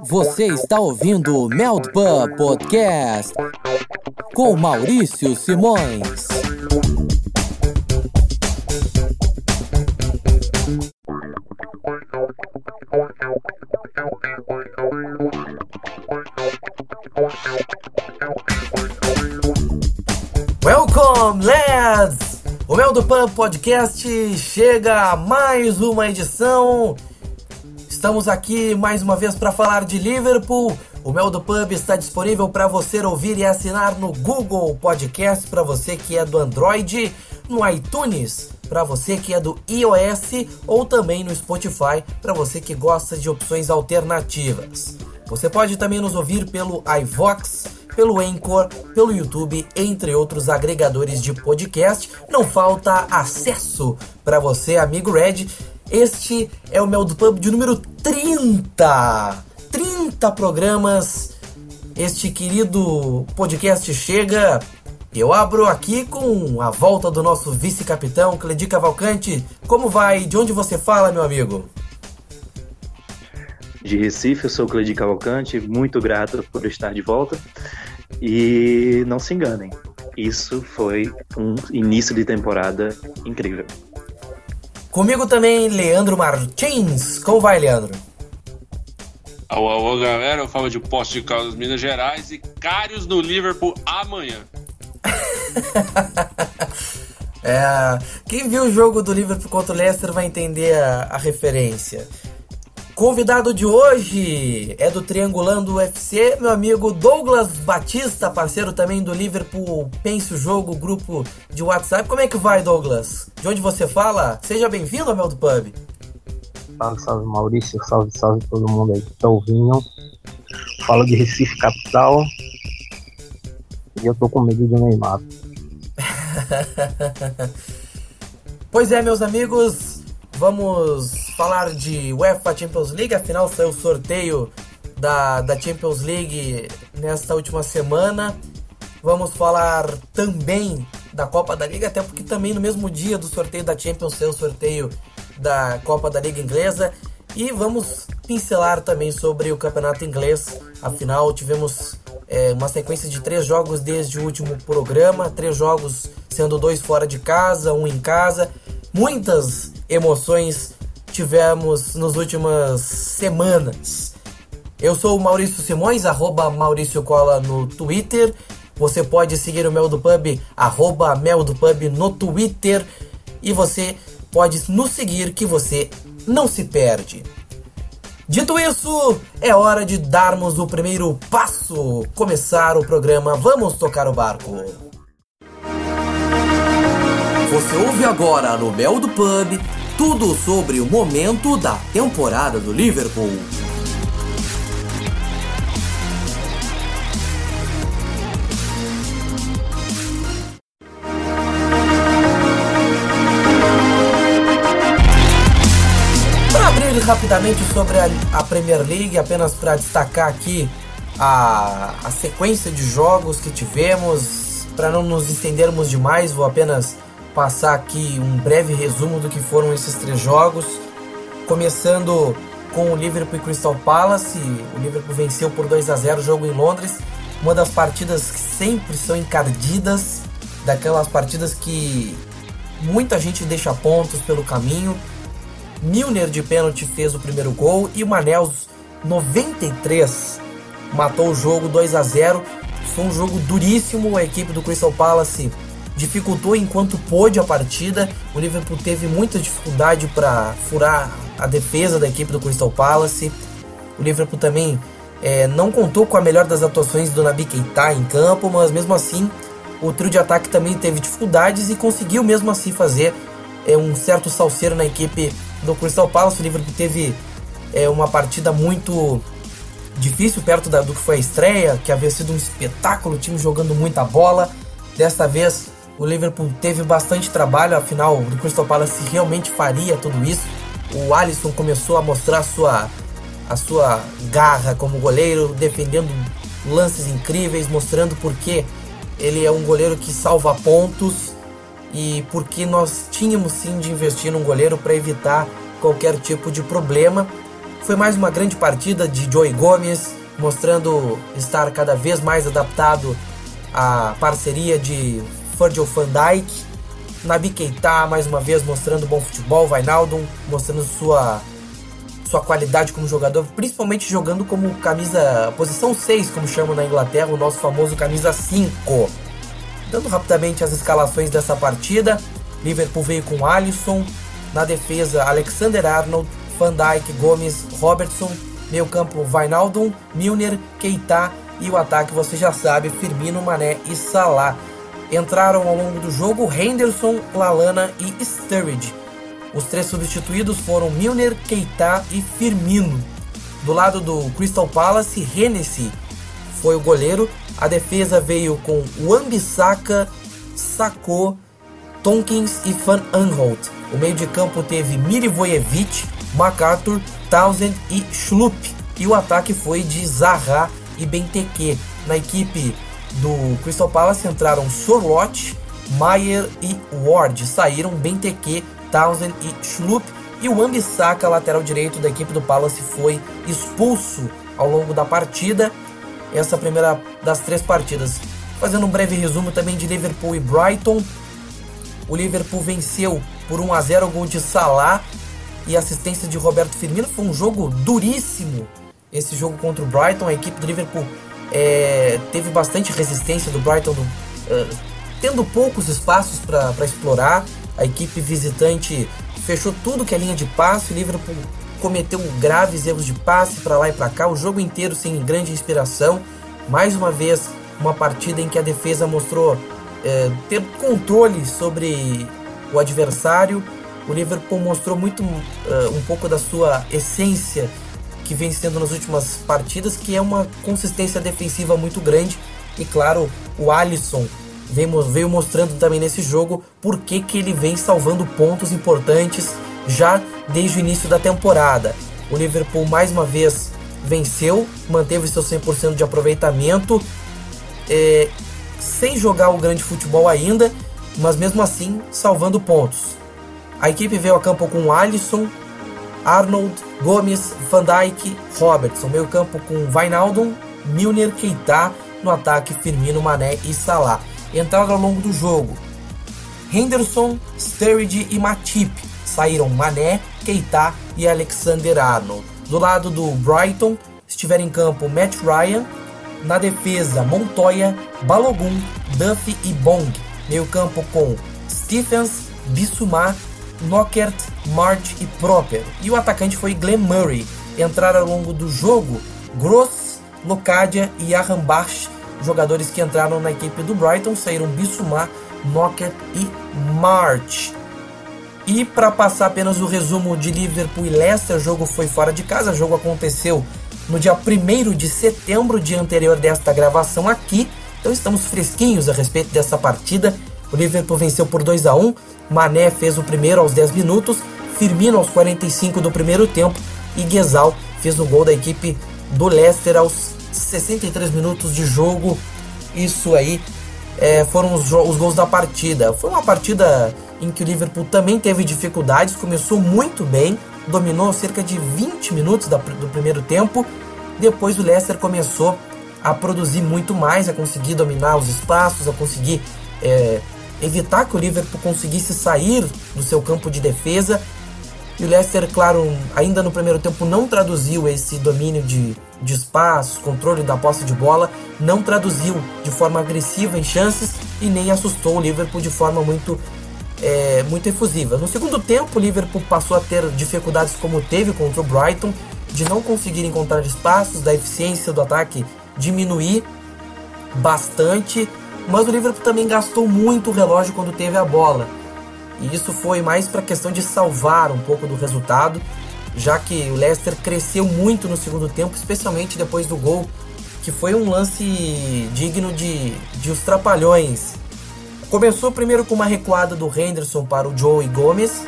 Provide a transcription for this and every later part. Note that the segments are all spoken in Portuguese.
Você está ouvindo o Meldpub Podcast com Maurício Simões. Welcome, lads! O Mel do Pan Podcast chega a mais uma edição. Estamos aqui mais uma vez para falar de Liverpool. O Mel do Pub está disponível para você ouvir e assinar no Google Podcast para você que é do Android, no iTunes para você que é do iOS ou também no Spotify para você que gosta de opções alternativas. Você pode também nos ouvir pelo iVox, pelo Anchor, pelo YouTube, entre outros agregadores de podcast. Não falta acesso para você, amigo Red. Este é o Mel do Pub de número 30. 30 programas. Este querido podcast chega. Eu abro aqui com a volta do nosso vice-capitão, Cledi Cavalcante. Como vai? De onde você fala, meu amigo? De Recife, eu sou o Cledi Cavalcante, muito grato por estar de volta. E não se enganem, isso foi um início de temporada incrível. Comigo também, Leandro Martins. Como vai, Leandro? Alô, alô, galera. Eu falo de Poste de Caldas, Minas Gerais e Cários no Liverpool amanhã. é, quem viu o jogo do Liverpool contra o Leicester vai entender a, a referência. Convidado de hoje é do Triangulando UFC, meu amigo Douglas Batista, parceiro também do Liverpool Pense o Jogo, grupo de WhatsApp. Como é que vai, Douglas? De onde você fala? Seja bem-vindo ao Mel do Pub. Salve, salve Maurício, salve, salve todo mundo aí que tá ouvindo. Falo de Recife Capital e eu tô com medo do Neymar. pois é, meus amigos, vamos falar de UEFA Champions League, afinal saiu o sorteio da, da Champions League nesta última semana. Vamos falar também da Copa da Liga, até porque também no mesmo dia do sorteio da Champions saiu o sorteio da Copa da Liga Inglesa. E vamos pincelar também sobre o campeonato inglês. Afinal, tivemos é, uma sequência de três jogos desde o último programa, três jogos sendo dois fora de casa, um em casa. Muitas emoções tivemos nas últimas semanas. Eu sou o Maurício Simões, arroba Maurício Cola no Twitter. Você pode seguir o Mel do Pub, arroba Mel do Pub no Twitter. E você pode nos seguir que você não se perde. Dito isso, é hora de darmos o primeiro passo, começar o programa Vamos Tocar o Barco. Você ouve agora no Mel do Pub tudo sobre o momento da temporada do Liverpool. rapidamente sobre a, a Premier League, apenas para destacar aqui a, a sequência de jogos que tivemos. Para não nos estendermos demais, vou apenas passar aqui um breve resumo do que foram esses três jogos. Começando com o Liverpool e Crystal Palace. O Liverpool venceu por 2 a 0 o jogo em Londres. Uma das partidas que sempre são encardidas, daquelas partidas que muita gente deixa pontos pelo caminho. Milner de pênalti fez o primeiro gol e o Manels 93 matou o jogo 2 a 0. Foi um jogo duríssimo, a equipe do Crystal Palace dificultou enquanto pôde a partida. O Liverpool teve muita dificuldade para furar a defesa da equipe do Crystal Palace. O Liverpool também é, não contou com a melhor das atuações do Nabi Keita em campo, mas mesmo assim o trio de ataque também teve dificuldades e conseguiu mesmo assim fazer é, um certo salseiro na equipe do Crystal Palace. O Liverpool teve é, uma partida muito difícil perto da, do que foi a estreia, que havia sido um espetáculo, o time jogando muita bola. Desta vez o Liverpool teve bastante trabalho, afinal o Crystal Palace realmente faria tudo isso. O Alisson começou a mostrar a sua, a sua garra como goleiro, defendendo lances incríveis, mostrando porque ele é um goleiro que salva pontos e porque nós tínhamos sim de investir num goleiro para evitar qualquer tipo de problema. Foi mais uma grande partida de Joey Gomes, mostrando estar cada vez mais adaptado à parceria de Virgil van Dijk. Nabi Keita, mais uma vez, mostrando bom futebol. Vainaldum, mostrando sua, sua qualidade como jogador, principalmente jogando como camisa, posição 6, como chamam na Inglaterra, o nosso famoso camisa 5. Dando rapidamente as escalações dessa partida, Liverpool veio com Alisson, na defesa Alexander Arnold, Van Dijk, Gomes, Robertson, meio campo Vainaldum, Milner, Keita e o ataque você já sabe, Firmino, Mané e Salah. Entraram ao longo do jogo Henderson, Lalana e Sturridge. Os três substituídos foram Milner, Keita e Firmino. Do lado do Crystal Palace, Hennessy foi o goleiro. A defesa veio com Wan-Bissaka, Sacou, Tonkins e Van Aanholt. O meio de campo teve Milivojevic, MacArthur, Townsend e Schlupp. E o ataque foi de Zaha e Benteke. Na equipe do Crystal Palace entraram Sorloth, Maier e Ward. Saíram Benteke, Townsend e Schlupp. E o Ambissaca, lateral direito da equipe do Palace, foi expulso ao longo da partida. Essa primeira das três partidas. Fazendo um breve resumo também de Liverpool e Brighton. O Liverpool venceu por 1 a 0 o gol de Salah e assistência de Roberto Firmino. Foi um jogo duríssimo esse jogo contra o Brighton. A equipe do Liverpool é, teve bastante resistência do Brighton, do, uh, tendo poucos espaços para explorar. A equipe visitante fechou tudo que é linha de passe. O Liverpool cometeu graves erros de passe para lá e para cá. O jogo inteiro sem grande inspiração. Mais uma vez, uma partida em que a defesa mostrou é, ter controle sobre o adversário. O Liverpool mostrou muito uh, um pouco da sua essência que vem sendo nas últimas partidas, que é uma consistência defensiva muito grande. E claro, o Alisson veio, mostrando também nesse jogo por que, que ele vem salvando pontos importantes já desde o início da temporada. O Liverpool mais uma vez venceu, manteve seu 100% de aproveitamento, é, sem jogar o grande futebol ainda, mas mesmo assim salvando pontos. A equipe veio a campo com Alisson, Arnold, Gomes, Van Dijk, Robertson. Meio campo com Vainaldum, Milner, Keita. No ataque, Firmino, Mané e Salah. Entraram ao longo do jogo. Henderson, Sturridge e Matip. Saíram Mané, Keita e Alexander Arnold. Do lado do Brighton, estiveram em campo Matt Ryan. Na defesa, Montoya, Balogun, Duffy e Bong. Meio campo com Stephens, Bissouma, Knockert, March e Proper. E o atacante foi Glenn Murray. Entraram ao longo do jogo Gross, Locadia e Arrambach, jogadores que entraram na equipe do Brighton, saíram Bissouma, Knockert e March. E para passar apenas o resumo de Liverpool e Leicester, o jogo foi fora de casa, o jogo aconteceu no dia 1 de setembro, dia anterior desta gravação aqui. Então estamos fresquinhos a respeito dessa partida. O Liverpool venceu por 2 a 1 Mané fez o primeiro aos 10 minutos, Firmino aos 45 do primeiro tempo e Guezal fez o gol da equipe do Leicester aos 63 minutos de jogo. Isso aí é, foram os, os gols da partida. Foi uma partida em que o Liverpool também teve dificuldades, começou muito bem, dominou cerca de 20 minutos da, do primeiro tempo. Depois o Leicester começou a produzir muito mais, a conseguir dominar os espaços, a conseguir é, evitar que o Liverpool conseguisse sair do seu campo de defesa. E o Leicester, claro, ainda no primeiro tempo não traduziu esse domínio de, de espaço, controle da posse de bola, não traduziu de forma agressiva em chances e nem assustou o Liverpool de forma muito, é, muito efusiva. No segundo tempo, o Liverpool passou a ter dificuldades como teve contra o Brighton, de não conseguir encontrar espaços, da eficiência do ataque diminuir bastante mas o Liverpool também gastou muito o relógio quando teve a bola. E isso foi mais para a questão de salvar um pouco do resultado, já que o Leicester cresceu muito no segundo tempo, especialmente depois do gol, que foi um lance digno de, de os trapalhões. Começou primeiro com uma recuada do Henderson para o Joey Gomes.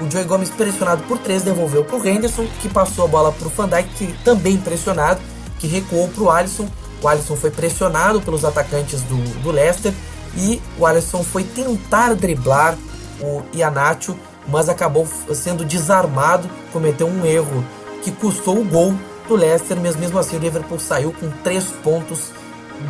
O Joey Gomes, pressionado por três, devolveu para o Henderson, que passou a bola para o Van Dijk, que também pressionado, que recuou para o Alisson, o Alisson foi pressionado pelos atacantes do, do Leicester e o Alisson foi tentar driblar o Ianacho, mas acabou sendo desarmado, cometeu um erro que custou o gol do Leicester, mas mesmo assim o Liverpool saiu com 3 pontos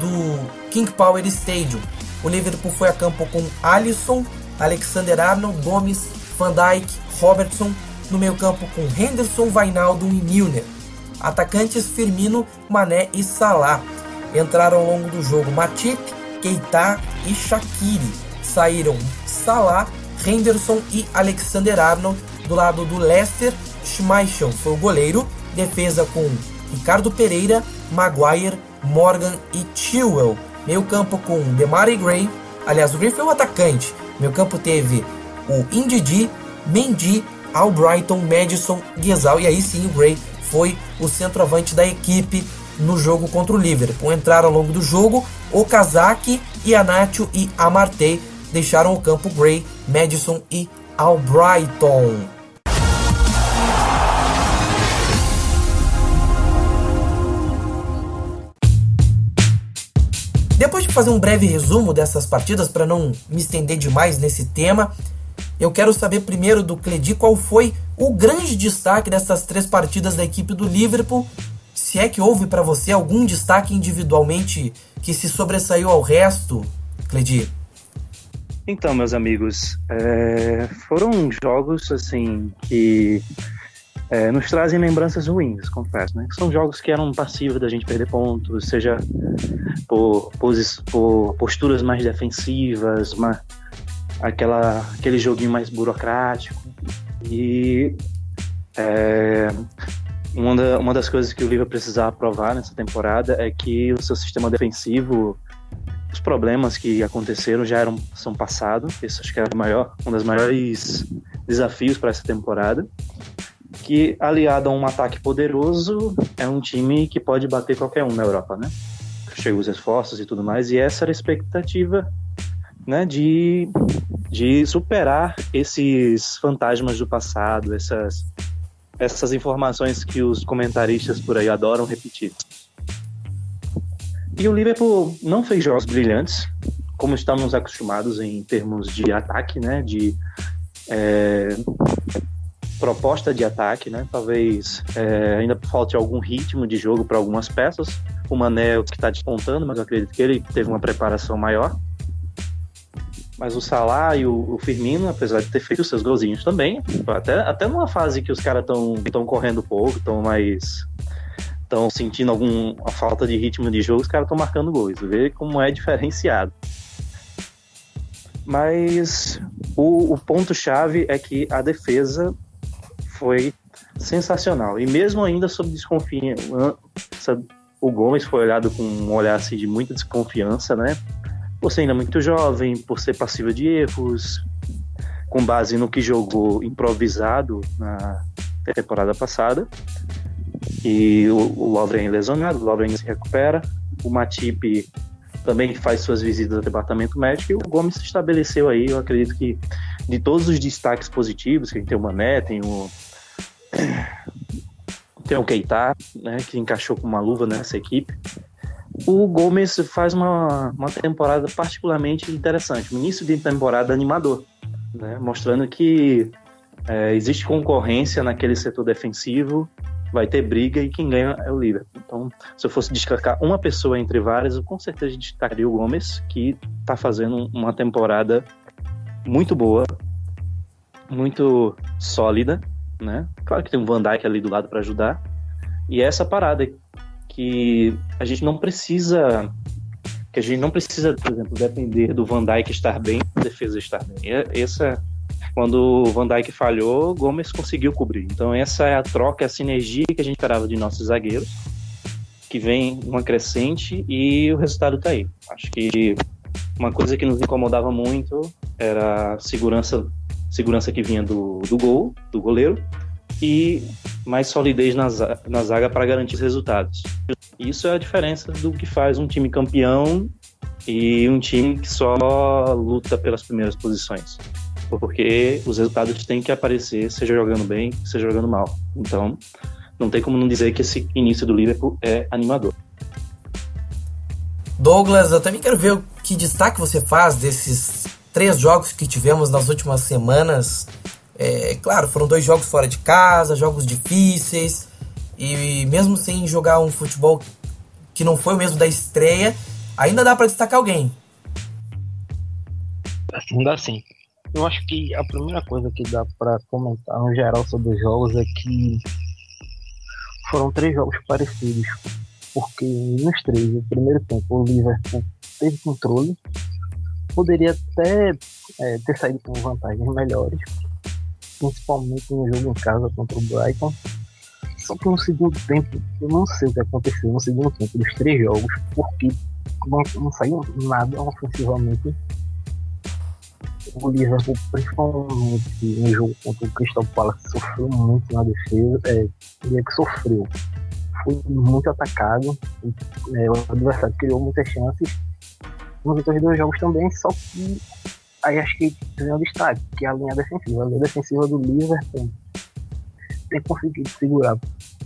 do King Power Stadium. O Liverpool foi a campo com Alisson, Alexander Arnold, Gomes, Van Dijk, Robertson, no meio campo com Henderson, Vainaldo e Milner. Atacantes Firmino, Mané e Salah. Entraram ao longo do jogo Matip, Keita e Shaqiri. Saíram Salah, Henderson e Alexander Arnold. Do lado do Leicester, Schmeichel foi o goleiro. Defesa com Ricardo Pereira, Maguire, Morgan e Chilwell. Meio campo com Demari Gray. Aliás, o Gray foi o atacante. Meio campo teve o Indidi, Mendy, Albrighton, Madison, Guesal. E aí sim o Gray foi o centroavante da equipe no jogo contra o Liverpool. Entraram ao longo do jogo Okazaki, Ianacho e Amartey deixaram o campo Gray, Madison e Albrighton. Depois de fazer um breve resumo dessas partidas, para não me estender demais nesse tema, eu quero saber primeiro do Cledi qual foi o grande destaque dessas três partidas da equipe do Liverpool. Se é que houve para você algum destaque individualmente que se sobressaiu ao resto, Cledi? Então, meus amigos, é, foram jogos assim que é, nos trazem lembranças ruins, confesso, né? São jogos que eram passivos da gente perder pontos, seja por, por posturas mais defensivas, uma, aquela, aquele joguinho mais burocrático. E é, uma, da, uma das coisas que o Liverpool precisava provar nessa temporada é que o seu sistema defensivo, os problemas que aconteceram já eram são passados. Esse acho que é maior, um dos maiores desafios para essa temporada que aliado a um ataque poderoso é um time que pode bater qualquer um na Europa, né? Chegam os esforços e tudo mais, e essa era a expectativa, né, de, de superar esses fantasmas do passado, essas, essas informações que os comentaristas por aí adoram repetir. E o Liverpool não fez jogos brilhantes, como estamos acostumados em termos de ataque, né, de é, proposta de ataque, né? Talvez é, ainda falte algum ritmo de jogo para algumas peças. O Mané que está despontando, mas eu acredito que ele teve uma preparação maior. Mas o Salah e o, o Firmino, apesar de ter feito seus golzinhos também, até, até numa fase que os caras estão correndo pouco, estão mais estão sentindo alguma falta de ritmo de jogo, os caras estão marcando gols. Vê como é diferenciado. Mas o, o ponto-chave é que a defesa foi sensacional. E mesmo ainda sob desconfiança, o Gomes foi olhado com um olhar assim, de muita desconfiança, né? Por ser ainda muito jovem, por ser passivo de erros, com base no que jogou improvisado na temporada passada. E o, o Lovren é lesionado, o Lovren se recupera, o Matip também faz suas visitas ao departamento médico e o Gomes se estabeleceu aí, eu acredito que de todos os destaques positivos, que tem o Mané, tem o tem o Keita, né, que encaixou com uma luva nessa equipe. O Gomes faz uma, uma temporada particularmente interessante, um início de temporada animador, né, mostrando que é, existe concorrência naquele setor defensivo, vai ter briga e quem ganha é o Liverpool. Então, se eu fosse destacar uma pessoa entre várias, eu com certeza destacaria o Gomes, que está fazendo uma temporada muito boa, muito sólida, né? Claro que tem um Van Dijk ali do lado para ajudar. E é essa parada que a gente não precisa que a gente não precisa, por exemplo, depender do Van Dijk estar bem, a defesa estar bem. Essa quando o Van Dijk falhou, Gomes conseguiu cobrir. Então essa é a troca, a sinergia que a gente esperava de nossos zagueiros, que vem uma crescente e o resultado está aí. Acho que uma coisa que nos incomodava muito era a segurança segurança que vinha do, do gol, do goleiro, e mais solidez na, na zaga para garantir os resultados. Isso é a diferença do que faz um time campeão e um time que só luta pelas primeiras posições. Porque os resultados têm que aparecer, seja jogando bem, seja jogando mal. Então, não tem como não dizer que esse início do Liverpool é animador. Douglas, eu também quero ver o que destaque você faz desses três jogos que tivemos nas últimas semanas. É, claro, foram dois jogos fora de casa, jogos difíceis, E mesmo sem jogar um futebol que não foi o mesmo da estreia, ainda dá para destacar alguém. Assim, dá sim. Eu acho que a primeira coisa que dá para comentar no geral sobre os jogos é que foram três jogos parecidos, porque nos três, no primeiro tempo, o Liverpool teve controle, poderia até é, ter saído com vantagens melhores, principalmente no jogo em casa contra o Brighton. Só que no segundo tempo, eu não sei o que aconteceu no segundo tempo dos três jogos, porque não, não saiu nada ofensivamente o Liverpool, principalmente no jogo contra o Crystal Palace, sofreu muito na defesa. É, ele que sofreu. Foi muito atacado. É, o adversário criou muitas chances. Nos outros dois jogos também, só que aí acho que tem um destaque, que é a linha defensiva. A linha defensiva do Liverpool tem conseguido segurar,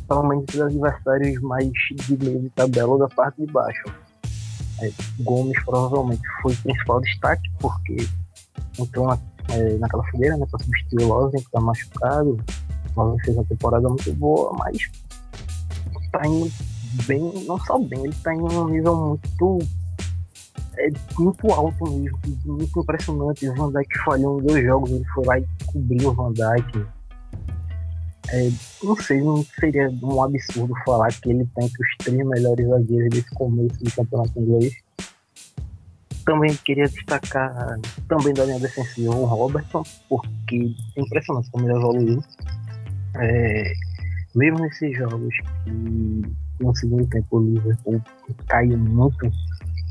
pelo menos os adversários mais de meio de tabela da parte de baixo. É, Gomes provavelmente foi o principal destaque, porque entrou na, é, naquela fogueira, né, pra substituir o Lozen, que tá machucado. O Lozen fez uma temporada muito boa, mas tá indo bem, não só bem, ele tá em um nível muito é muito alto mesmo, muito impressionante. O Van Dijk falhou em dois jogos, ele foi lá e cobriu o Van Dijk. É, não sei, não seria um absurdo falar que ele tem os três melhores zagueiros desse começo do campeonato inglês. Também queria destacar também da linha defensiva o Robertson, porque é impressionante como ele evoluiu. É, mesmo nesses jogos que no segundo tempo o Liverpool caiu muito,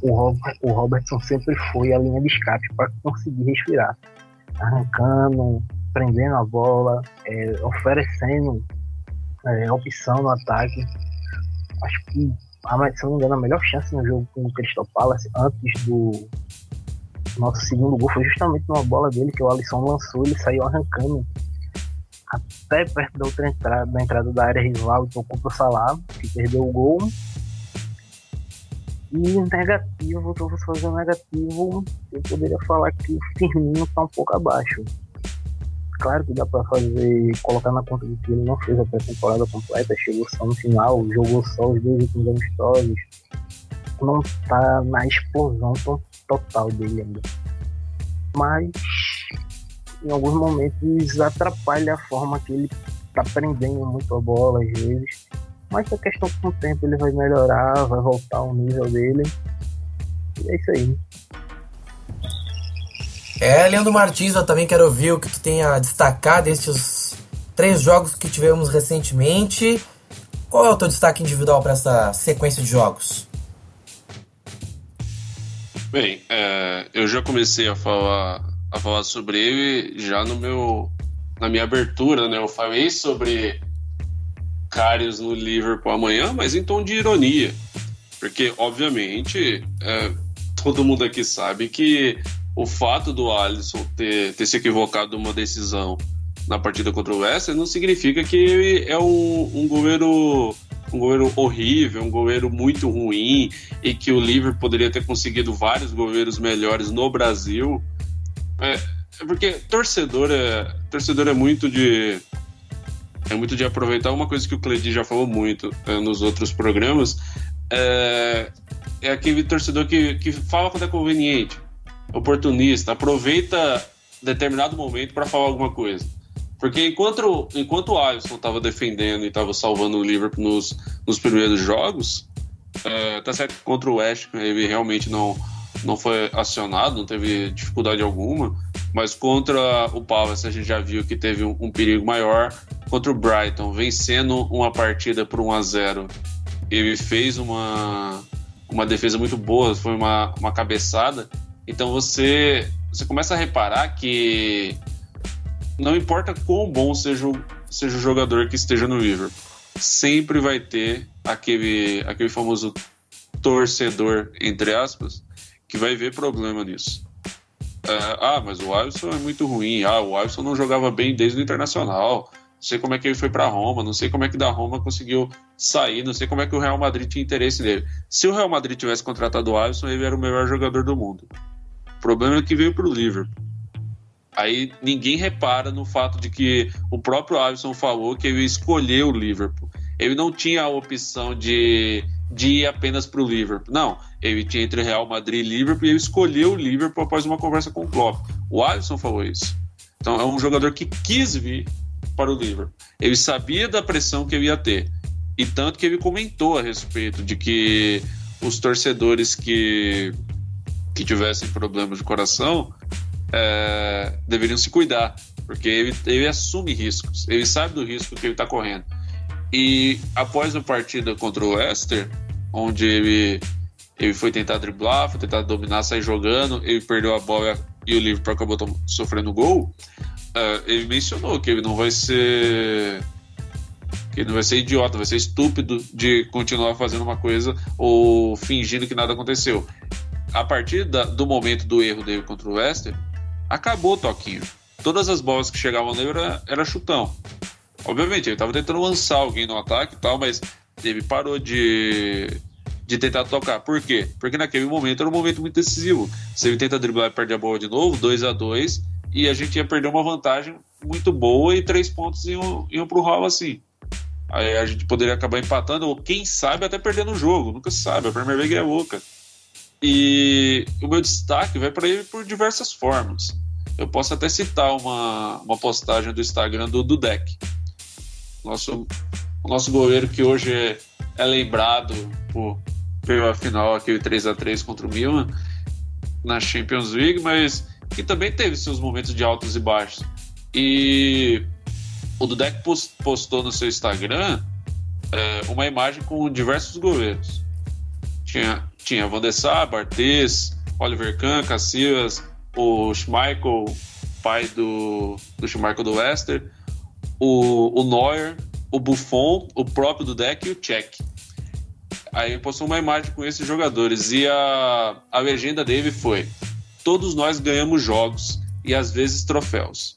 o, Robert, o Robertson sempre foi a linha de escape para conseguir respirar, arrancando, prendendo a bola, é, oferecendo é, opção no ataque. Acho que a, se não me engano, a melhor chance no jogo com o Crystal Palace antes do nosso segundo gol foi justamente numa bola dele que o Alisson lançou, ele saiu arrancando até perto da outra entrada, da entrada da área rival tocou pro Salah, que perdeu o gol. E negativo, se eu fosse fazer negativo, eu poderia falar que o Firmino tá um pouco abaixo claro que dá para fazer, colocar na conta de que ele não fez a pré-temporada completa, chegou só no final, jogou só os dois últimos amistosos, não tá na explosão total dele ainda. Mas em alguns momentos atrapalha a forma que ele tá prendendo muito a bola às vezes. Mas a questão com o tempo ele vai melhorar, vai voltar ao nível dele. E é isso aí. É, Leandro Martins, eu também quero ouvir o que tu tem a destacar destes três jogos que tivemos recentemente. Qual é o teu destaque individual para essa sequência de jogos? Bem, é, eu já comecei a falar, a falar sobre ele já no meu, na minha abertura, né? Eu falei sobre No Liverpool amanhã, mas em tom de ironia. Porque, obviamente, é, todo mundo aqui sabe que o fato do Alisson ter, ter se equivocado numa decisão na partida contra o West não significa que é um, um goleiro um goleiro horrível, um goleiro muito ruim e que o Liverpool poderia ter conseguido vários goleiros melhores no Brasil. É, é porque torcedor é, torcedor é muito de é muito de aproveitar uma coisa que o Cledi já falou muito é, nos outros programas é, é aquele torcedor que, que fala quando é conveniente oportunista, aproveita determinado momento para falar alguma coisa. Porque enquanto, enquanto o Alisson estava defendendo e estava salvando o Liverpool nos, nos primeiros jogos, é, tá certo que contra o West ele realmente não, não foi acionado, não teve dificuldade alguma, mas contra o Palace a gente já viu que teve um, um perigo maior. Contra o Brighton, vencendo uma partida por 1 a 0 ele fez uma, uma defesa muito boa, foi uma, uma cabeçada então você, você começa a reparar que não importa quão bom seja o, seja o jogador que esteja no Liverpool, sempre vai ter aquele, aquele famoso torcedor, entre aspas, que vai ver problema nisso. Uh, ah, mas o Alisson é muito ruim. Ah, o Alisson não jogava bem desde o Internacional. Não sei como é que ele foi para Roma. Não sei como é que da Roma conseguiu sair. Não sei como é que o Real Madrid tinha interesse nele. Se o Real Madrid tivesse contratado o Alisson, ele era o melhor jogador do mundo problema é que veio para o Liverpool. Aí ninguém repara no fato de que o próprio Alisson falou que ele escolheu o Liverpool. Ele não tinha a opção de, de ir apenas para o Liverpool. Não, ele tinha entre Real Madrid e Liverpool e ele escolheu o Liverpool após uma conversa com o Klopp. O Alisson falou isso. Então é um jogador que quis vir para o Liverpool. Ele sabia da pressão que ele ia ter. E tanto que ele comentou a respeito de que os torcedores que, que tivessem problemas de coração é, deveriam se cuidar, porque ele, ele assume riscos, ele sabe do risco que ele está correndo. E após a partida contra o Leicester, onde ele, ele foi tentar driblar, foi tentar dominar, sair jogando, ele perdeu a bola e o Liverpool acabou sofrendo gol, uh, ele mencionou que ele não vai ser que ele não vai ser idiota, vai ser estúpido de continuar fazendo uma coisa ou fingindo que nada aconteceu. A partir da, do momento do erro dele contra o Leicester, acabou o toquinho. Todas as bolas que chegavam nele era, era chutão. Obviamente, ele estava tentando lançar alguém no ataque e tal, mas ele parou de, de tentar tocar. Por quê? Porque naquele momento era um momento muito decisivo. Se ele tenta driblar e perde a bola de novo, 2 a 2 e a gente ia perder uma vantagem muito boa e três pontos iam, iam pro ralo assim. Aí a gente poderia acabar empatando, ou quem sabe até perdendo o jogo, nunca se sabe, a Premier League é louca. E o meu destaque vai para ele por diversas formas. Eu posso até citar uma, uma postagem do Instagram do Dudek, nosso, nosso goleiro que hoje é, é lembrado por, pela final, aquele 3 a 3 contra o Milan na Champions League, mas que também teve seus momentos de altos e baixos. E o Dudek postou no seu Instagram é, uma imagem com diversos goleiros. Tinha, tinha Van der Sar, Barthez, Oliver Kahn, Casillas, o Schmeichel, pai do, do Schmeichel do Leicester, o, o Neuer, o Buffon, o próprio Dudek e o Cech. Aí postou uma imagem com esses jogadores e a, a legenda dele foi Todos nós ganhamos jogos e às vezes troféus,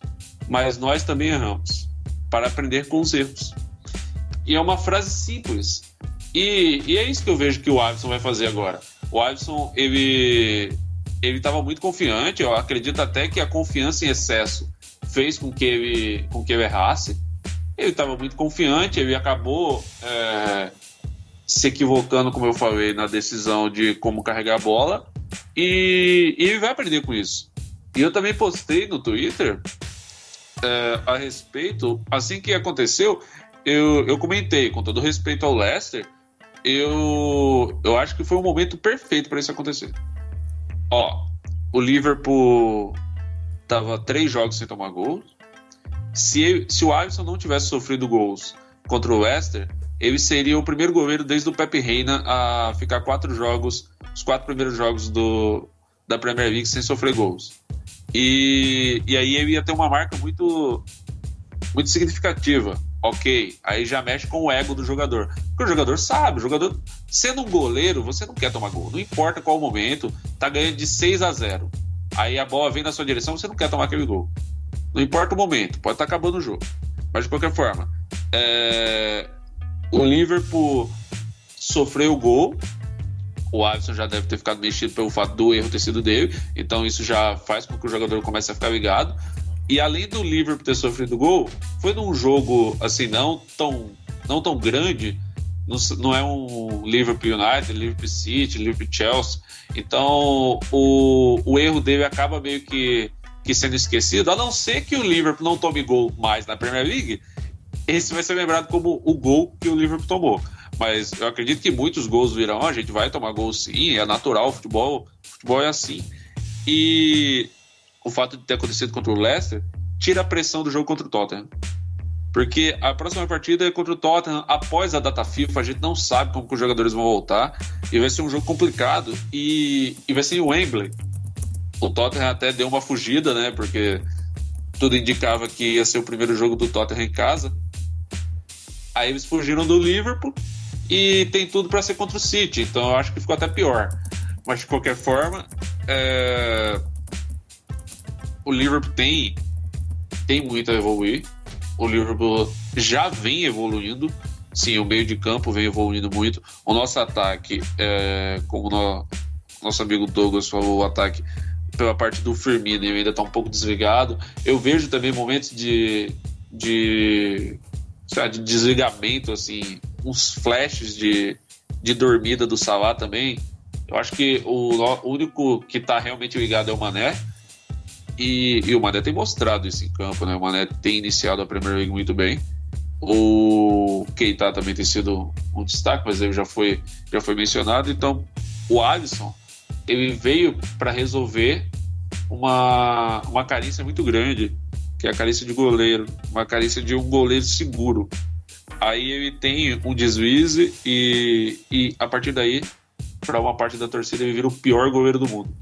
mas nós também erramos para aprender com os erros. E é uma frase simples. E, e é isso que eu vejo que o Alisson vai fazer agora. O Alisson, ele ele estava muito confiante. Eu acredito até que a confiança em excesso fez com que ele, com que ele errasse. Ele estava muito confiante, ele acabou é, se equivocando, como eu falei, na decisão de como carregar a bola. E, ele vai aprender com isso. E eu também postei no Twitter é, a respeito, assim que aconteceu, eu, eu comentei, com todo respeito ao Leicester, eu, eu acho que foi um momento perfeito para isso acontecer. Ó, o Liverpool tava três jogos sem tomar gols. Se, se o Alisson não tivesse sofrido gols contra o Leicester, ele seria o primeiro goleiro desde o Pepe Reina a ficar quatro jogos, os quatro primeiros jogos do, da Premier League sem sofrer gols. E, e aí ele ia ter uma marca muito, muito significativa. Ok, aí já mexe com o ego do jogador. Porque o jogador sabe, o jogador, sendo um goleiro, você não quer tomar gol. Não importa qual momento, tá ganhando de 6 a 0. Aí a bola vem na sua direção, você não quer tomar aquele gol. Não importa o momento, pode estar tá acabando o jogo. Mas de qualquer forma, é, o Liverpool sofreu o gol. O Alisson já deve ter ficado mexido pelo fato do erro ter sido dele. Então isso já faz com que o jogador comece a ficar ligado. E além do Liverpool ter sofrido gol, foi num jogo assim não tão, não tão grande. Não, não é um Liverpool United, Liverpool City, Liverpool Chelsea. Então o, o erro dele acaba meio que, que sendo esquecido, a não ser que o Liverpool não tome gol mais na Premier League esse vai ser lembrado como o gol que o Liverpool tomou. Mas eu acredito que muitos gols virão, a gente vai tomar gol sim, é natural, o futebol, futebol é assim. E o fato de ter acontecido contra o Leicester tira a pressão do jogo contra o Tottenham. Porque a próxima partida é contra o Tottenham após a data FIFA, a gente não sabe como os jogadores vão voltar e vai ser um jogo complicado e, e vai ser em Wembley. O Tottenham até deu uma fugida, né? Porque tudo indicava que ia ser o primeiro jogo do Tottenham em casa. Aí eles fugiram do Liverpool e tem tudo para ser contra o City, então eu acho que ficou até pior. Mas de qualquer forma, é... o Liverpool tem, tem muito a evoluir. O Liverpool já vem evoluindo. Sim, o meio de campo vem evoluindo muito. O nosso ataque, é... como no... nosso amigo Douglas falou, o ataque pela parte do Firmino ainda está um pouco desligado. Eu vejo também momentos de, de lá, de desligamento, assim, uns flashes de, de dormida do Salah também. Eu acho que o, único que está realmente ligado é o Mané. E, e, o Mané tem mostrado isso em campo, né? O Mané tem iniciado a Premier League muito bem. O Keita também tem sido um destaque, mas ele já foi, já foi mencionado. Então, o Alisson, ele veio para resolver uma, uma carícia muito grande, que é a carícia de goleiro, uma carícia de um goleiro seguro. Aí ele tem um deslize e, e a partir daí, para uma parte da torcida, ele vira o pior goleiro do mundo.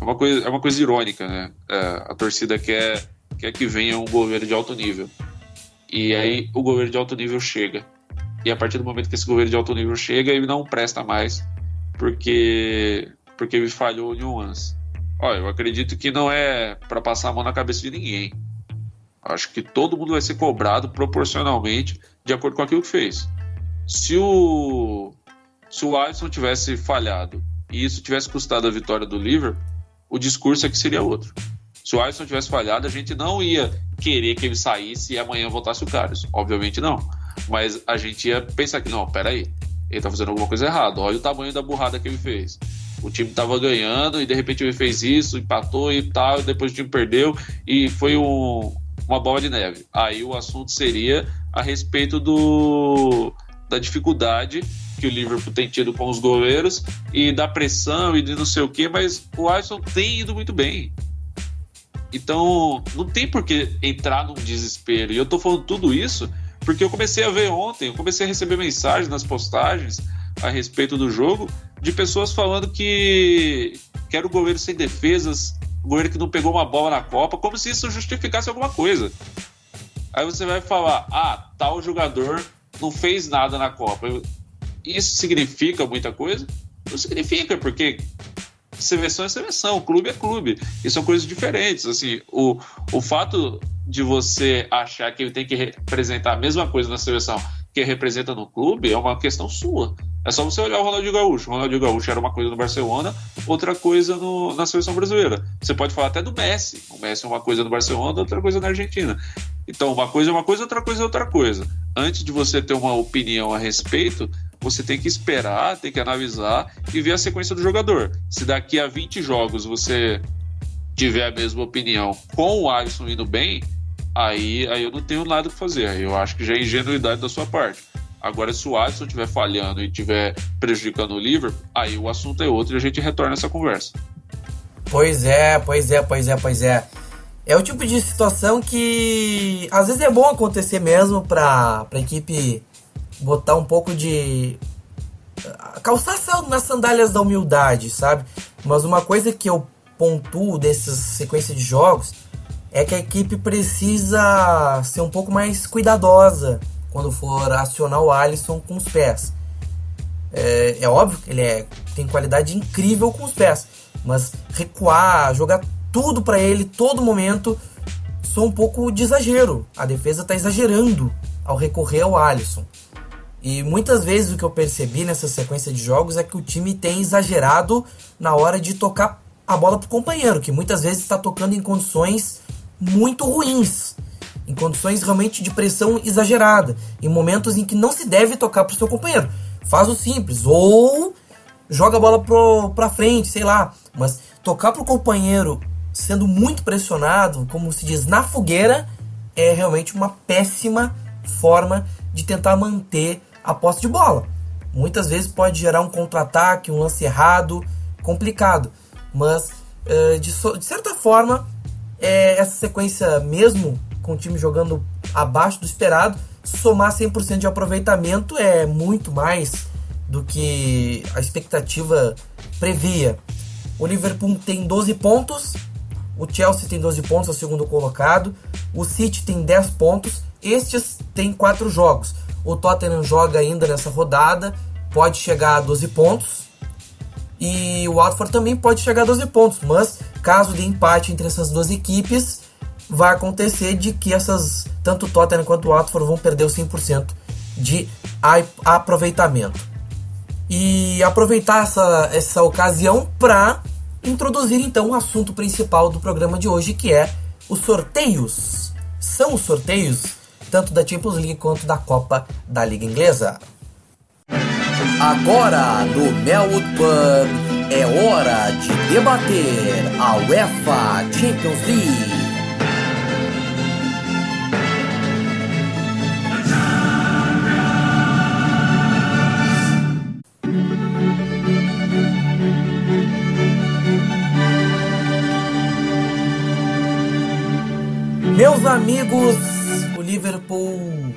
É uma coisa, é uma coisa irônica, né? É, a torcida quer, quer que venha um goleiro de alto nível. E aí o governo de alto nível chega. E a partir do momento que esse governo de alto nível chega, ele não presta mais, porque porque ele falhou em um lance. Olha, eu acredito que não é para passar a mão na cabeça de ninguém. Acho que todo mundo vai ser cobrado proporcionalmente de acordo com aquilo que fez. Se o se o Alisson tivesse falhado e isso tivesse custado a vitória do Liverpool, o discurso é que seria outro. Se o Alisson tivesse falhado, a gente não ia querer que ele saísse e amanhã voltasse o Carlos. Obviamente não. Mas a gente ia pensar que, não, peraí, ele tá fazendo alguma coisa errada. Olha o tamanho da burrada que ele fez. O time tava ganhando e de repente ele fez isso, empatou e tal, e depois o time perdeu e foi um, uma bola de neve. Aí o assunto seria a respeito do, da dificuldade que o Liverpool tem tido com os goleiros e da pressão e de não sei o que, mas o Alisson tem ido muito bem. Então, não tem por que entrar num desespero. E eu tô falando tudo isso porque eu comecei a ver ontem, eu comecei a receber mensagens nas postagens a respeito do jogo de pessoas falando que, que era o goleiro sem defesas, goleiro que não pegou uma bola na Copa, como se isso justificasse alguma coisa. Aí você vai falar, ah, tal jogador não fez nada na Copa. Isso significa muita coisa? Não significa, porque seleção é seleção, clube é clube. E são coisas diferentes. Assim, o, o fato de você achar que ele tem que representar a mesma coisa na seleção que representa no clube é uma questão sua. É só você olhar o Ronaldinho Gaúcho. O Ronaldinho Gaúcho era uma coisa no Barcelona, outra coisa no, na seleção brasileira. Você pode falar até do Messi. O Messi é uma coisa no Barcelona, outra coisa na Argentina. Então, uma coisa é uma coisa, outra coisa é outra coisa. Antes de você ter uma opinião a respeito, você tem que esperar, tem que analisar e ver a sequência do jogador. Se daqui a 20 jogos você tiver a mesma opinião com o Alisson indo bem, aí, aí eu não tenho nada que fazer. Eu acho que já é ingenuidade da sua parte. Agora, se o Alisson estiver falhando e estiver prejudicando o Liverpool, aí o assunto é outro e a gente retorna essa conversa. Pois é, pois é, pois é, pois é. É o tipo de situação que às vezes é bom acontecer mesmo para a equipe botar um pouco de. calçar nas sandálias da humildade, sabe? Mas uma coisa que eu pontuo dessas sequências de jogos é que a equipe precisa ser um pouco mais cuidadosa quando for acionar o Alisson com os pés. É, é óbvio que ele é, tem qualidade incrível com os pés, mas recuar, jogar tudo para ele todo momento, sou um pouco de exagero. A defesa está exagerando ao recorrer ao Alisson. E muitas vezes o que eu percebi nessa sequência de jogos é que o time tem exagerado na hora de tocar a bola pro companheiro, que muitas vezes está tocando em condições muito ruins, em condições realmente de pressão exagerada, em momentos em que não se deve tocar pro seu companheiro. Faz o simples, ou joga a bola pro, pra frente, sei lá. Mas tocar pro companheiro sendo muito pressionado, como se diz, na fogueira, é realmente uma péssima forma de tentar manter a posse de bola. Muitas vezes pode gerar um contra-ataque, um lance errado, complicado. Mas, uh, de, certa forma, é, essa sequência, mesmo com o time jogando abaixo do esperado, somar 100% de aproveitamento é muito mais do que a expectativa previa. O Liverpool tem 12 pontos, o Chelsea tem 12 pontos, é o segundo colocado, o City tem 10 pontos, estes têm 4 jogos. O Tottenham joga ainda nessa rodada, pode chegar a 12 pontos. E o Watford também pode chegar a 12 pontos, mas caso de empate entre essas duas equipes, vai acontecer de que essas tanto o Tottenham quanto o Watford vão perder os 100% de aproveitamento. E aproveitar essa, essa ocasião para introduzir então o assunto principal do programa de hoje, que é os sorteios. São os sorteios tanto da Champions League quanto da Copa da Liga Inglesa. Agora no Melwood Pub é hora de debater a UEFA Champions League. Meus amigos, o Liverpool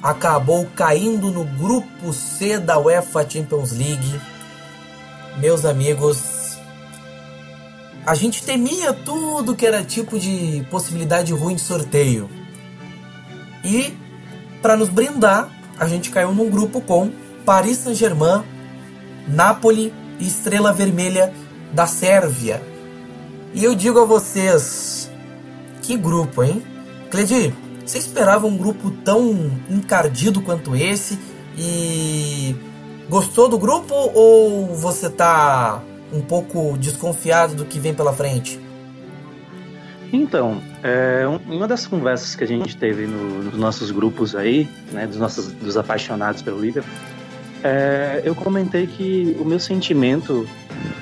acabou caindo no grupo C da UEFA Champions League. Meus amigos, a gente temia tudo que era tipo de possibilidade ruim de sorteio. E para nos brindar, a gente caiu num grupo com Paris Saint-Germain, Napoli e Estrela Vermelha da Sérvia. E eu digo a vocês, que grupo, hein? Cledi, você esperava um grupo tão encardido quanto esse? E gostou do grupo ou você tá um pouco desconfiado do que vem pela frente? Então, é, uma das conversas que a gente teve no, nos nossos grupos aí, né, dos nossos dos apaixonados pelo Liverpool, é, eu comentei que o meu sentimento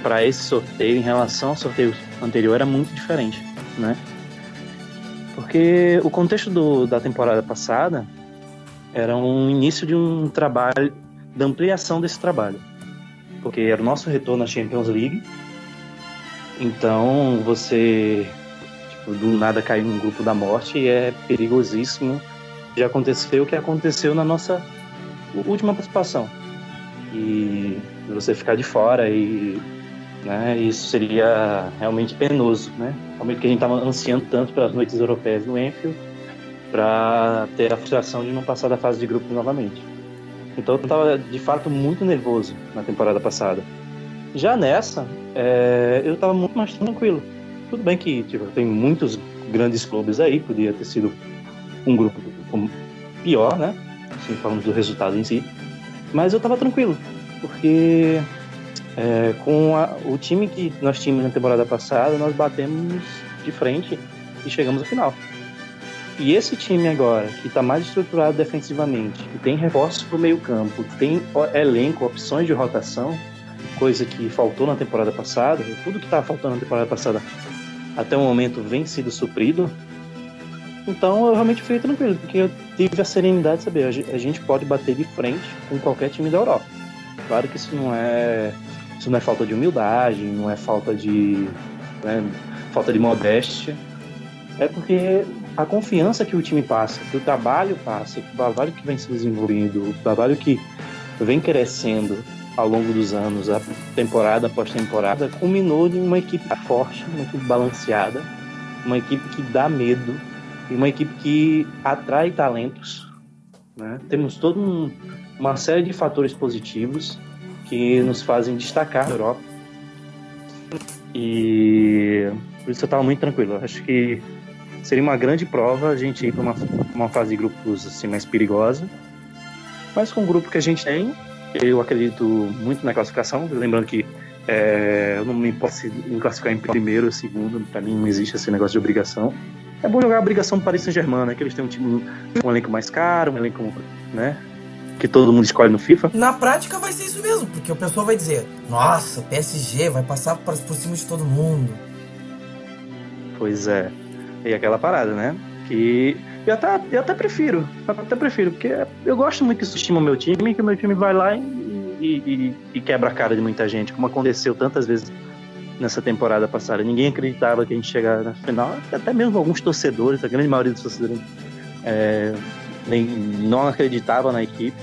para esse sorteio em relação ao sorteio anterior era muito diferente, né? Porque o contexto do, da temporada passada era um início de um trabalho, da ampliação desse trabalho. Porque era o nosso retorno à Champions League. Então você, tipo, do nada cair num grupo da morte e é perigosíssimo. Já aconteceu o que aconteceu na nossa última participação. E você ficar de fora e né? Isso seria realmente penoso, né? Realmente que a gente estava ansiando tanto pelas noites europeias no Enfield para ter a frustração de não passar da fase de grupo novamente. Então eu estava de fato muito nervoso na temporada passada. Já nessa, é, eu estava muito mais tranquilo. Tudo bem que tipo, tem muitos grandes clubes aí, podia ter sido um grupo pior, né? Assim, falando do resultado em si. Mas eu estava tranquilo, porque é, com a, o time que nós tínhamos na temporada passada, nós batemos de frente e chegamos à final. E esse time agora, que está mais estruturado defensivamente, que tem reforços para o meio-campo, que tem elenco, opções de rotação, coisa que faltou na temporada passada, tudo que estava faltando na temporada passada até o momento vem sido suprido. Então eu realmente fiquei tranquilo, porque eu tive a serenidade de saber, a gente pode bater de frente com qualquer time da Europa. Claro que isso não é isso não é falta de humildade, não é falta de né, falta de modéstia. É porque a confiança que o time passa, que o trabalho passa, que o trabalho que vem se desenvolvendo, o trabalho que vem crescendo ao longo dos anos, a temporada após temporada, culminou em uma equipe forte, uma equipe balanceada, uma equipe que dá medo e uma equipe que atrai talentos. Né? Temos toda um, uma série de fatores positivos que nos fazem destacar na Europa. E por isso eu estava muito tranquilo. Acho que seria uma grande prova a gente ir para uma, uma fase de grupos assim mais perigosa. Mas com o grupo que a gente tem, eu acredito muito na classificação. Lembrando que é, eu não me posso classificar em primeiro ou segundo, para mim não existe esse negócio de obrigação. É bom jogar a obrigação para Paris Saint-Germain, né? Que eles têm um time, um elenco mais caro, um elenco, né? Que todo mundo escolhe no FIFA? Na prática vai ser isso mesmo, porque o pessoal vai dizer: Nossa, o PSG vai passar por, cima de todo mundo. Pois é. E aquela parada, né? Que eu até, eu até prefiro. Eu até prefiro, porque eu gosto muito que isso estima o meu time, que o meu time vai lá e, e, e, quebra a cara de muita gente, como aconteceu tantas vezes nessa temporada passada. Ninguém acreditava que a gente chegar na final, até mesmo alguns torcedores, a grande maioria dos torcedores é, nem, não acreditava na equipe.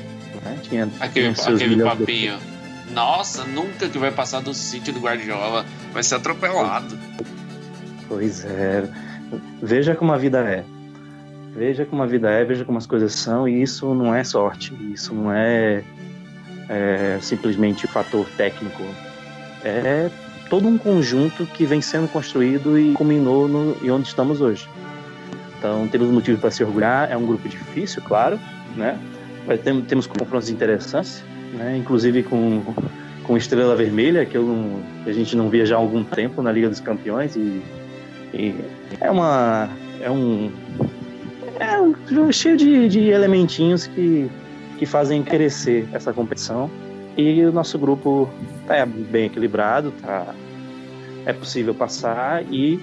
Né? Tinha, aquele, aquele papinho. De... Nossa, nunca que vai passar do sítio do Guardiola. Vai ser atropelado. Pois é. Veja como a vida é. Veja como a vida é, veja como as coisas são, e isso não é sorte, isso não é, é simplesmente fator técnico. É todo um conjunto que vem sendo construído e culminou no, em onde estamos hoje. Então temos motivo para se orgulhar. É um grupo difícil, claro, né? Mas temos, confrontos interessantes, né? Inclusive com com Estrela Vermelha, que, eu a gente não via já há algum tempo na Liga dos Campeões e, e é uma é um é jogo, jogo cheio de, de elementinhos que, que fazem crescer essa competição. E o nosso grupo tá bem equilibrado, tá, é possível passar e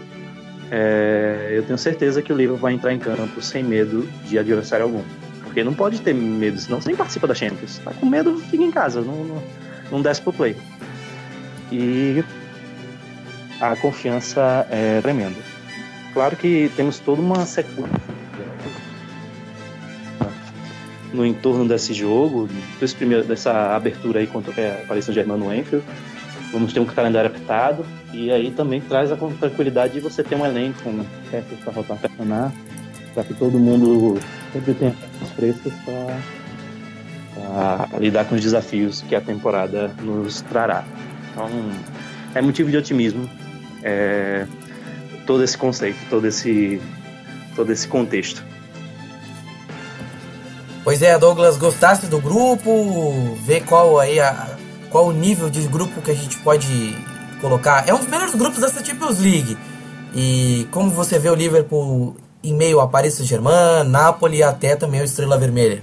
é, eu tenho certeza que o Liverpool vai entrar em campo sem medo de adversário algum. Porque não pode ter medo, senão você nem participa da Champions. Tá com medo, fica em casa, não, não, não desce pro play. E a confiança é tremenda. Claro que temos toda uma sequência no entorno desse jogo, desse primeiro, dessa abertura aí contra a Paris Saint-Germain no Enfield. Vamos ter um calendário apertado e aí também traz a tranquilidade de você ter um elenco com peças para rotacionar, para que todo mundo sempre tenha frescas para lidar com os desafios que a temporada nos trará. Então, é motivo de otimismo é, todo esse conceito, todo esse, todo esse contexto. Pois é, Douglas, gostaste do grupo? Vê qual aí a, qual o nível de grupo que a gente pode colocar. É um dos melhores grupos dessa Champions League. E como você vê o Liverpool em meio a Paris Saint-Germain, Napoli e até também o Estrela Vermelha?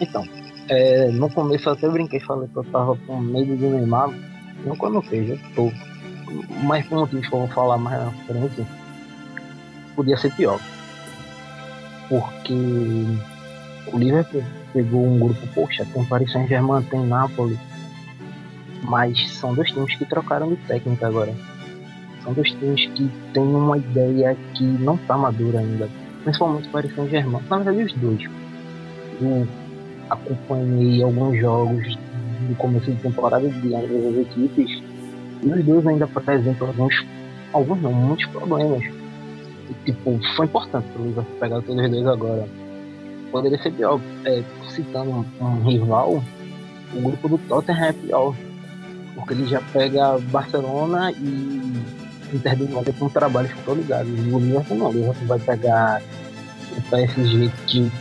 Então, é, no começo eu até brinquei, falei que eu tava com medo do Neymar. Não quando eu tô. Mas por motivos que eu vou falar mais na frente, podia ser pior porque o Liverpool pegou um grupo, poxa, tem Paris Saint-Germain, tem Napoli, mas são dois times que trocaram de técnica agora. São dois times que têm uma ideia que não está madura ainda, principalmente o Paris Saint-Germain. Na verdade, os dois. Eu acompanhei alguns jogos do começo de temporada de ambas as equipes e os dois ainda apresentam alguns, alguns não, muitos problemas tipo, foi importante pro Liverpool pegar os dois agora. Poderia ser pior. É, citando um, um, rival, o grupo do Tottenham é pior. Porque ele já pega Barcelona e Inter de Milão com trabalhos consolidados. O Liverpool não. O Liverpool vai pegar o PSG que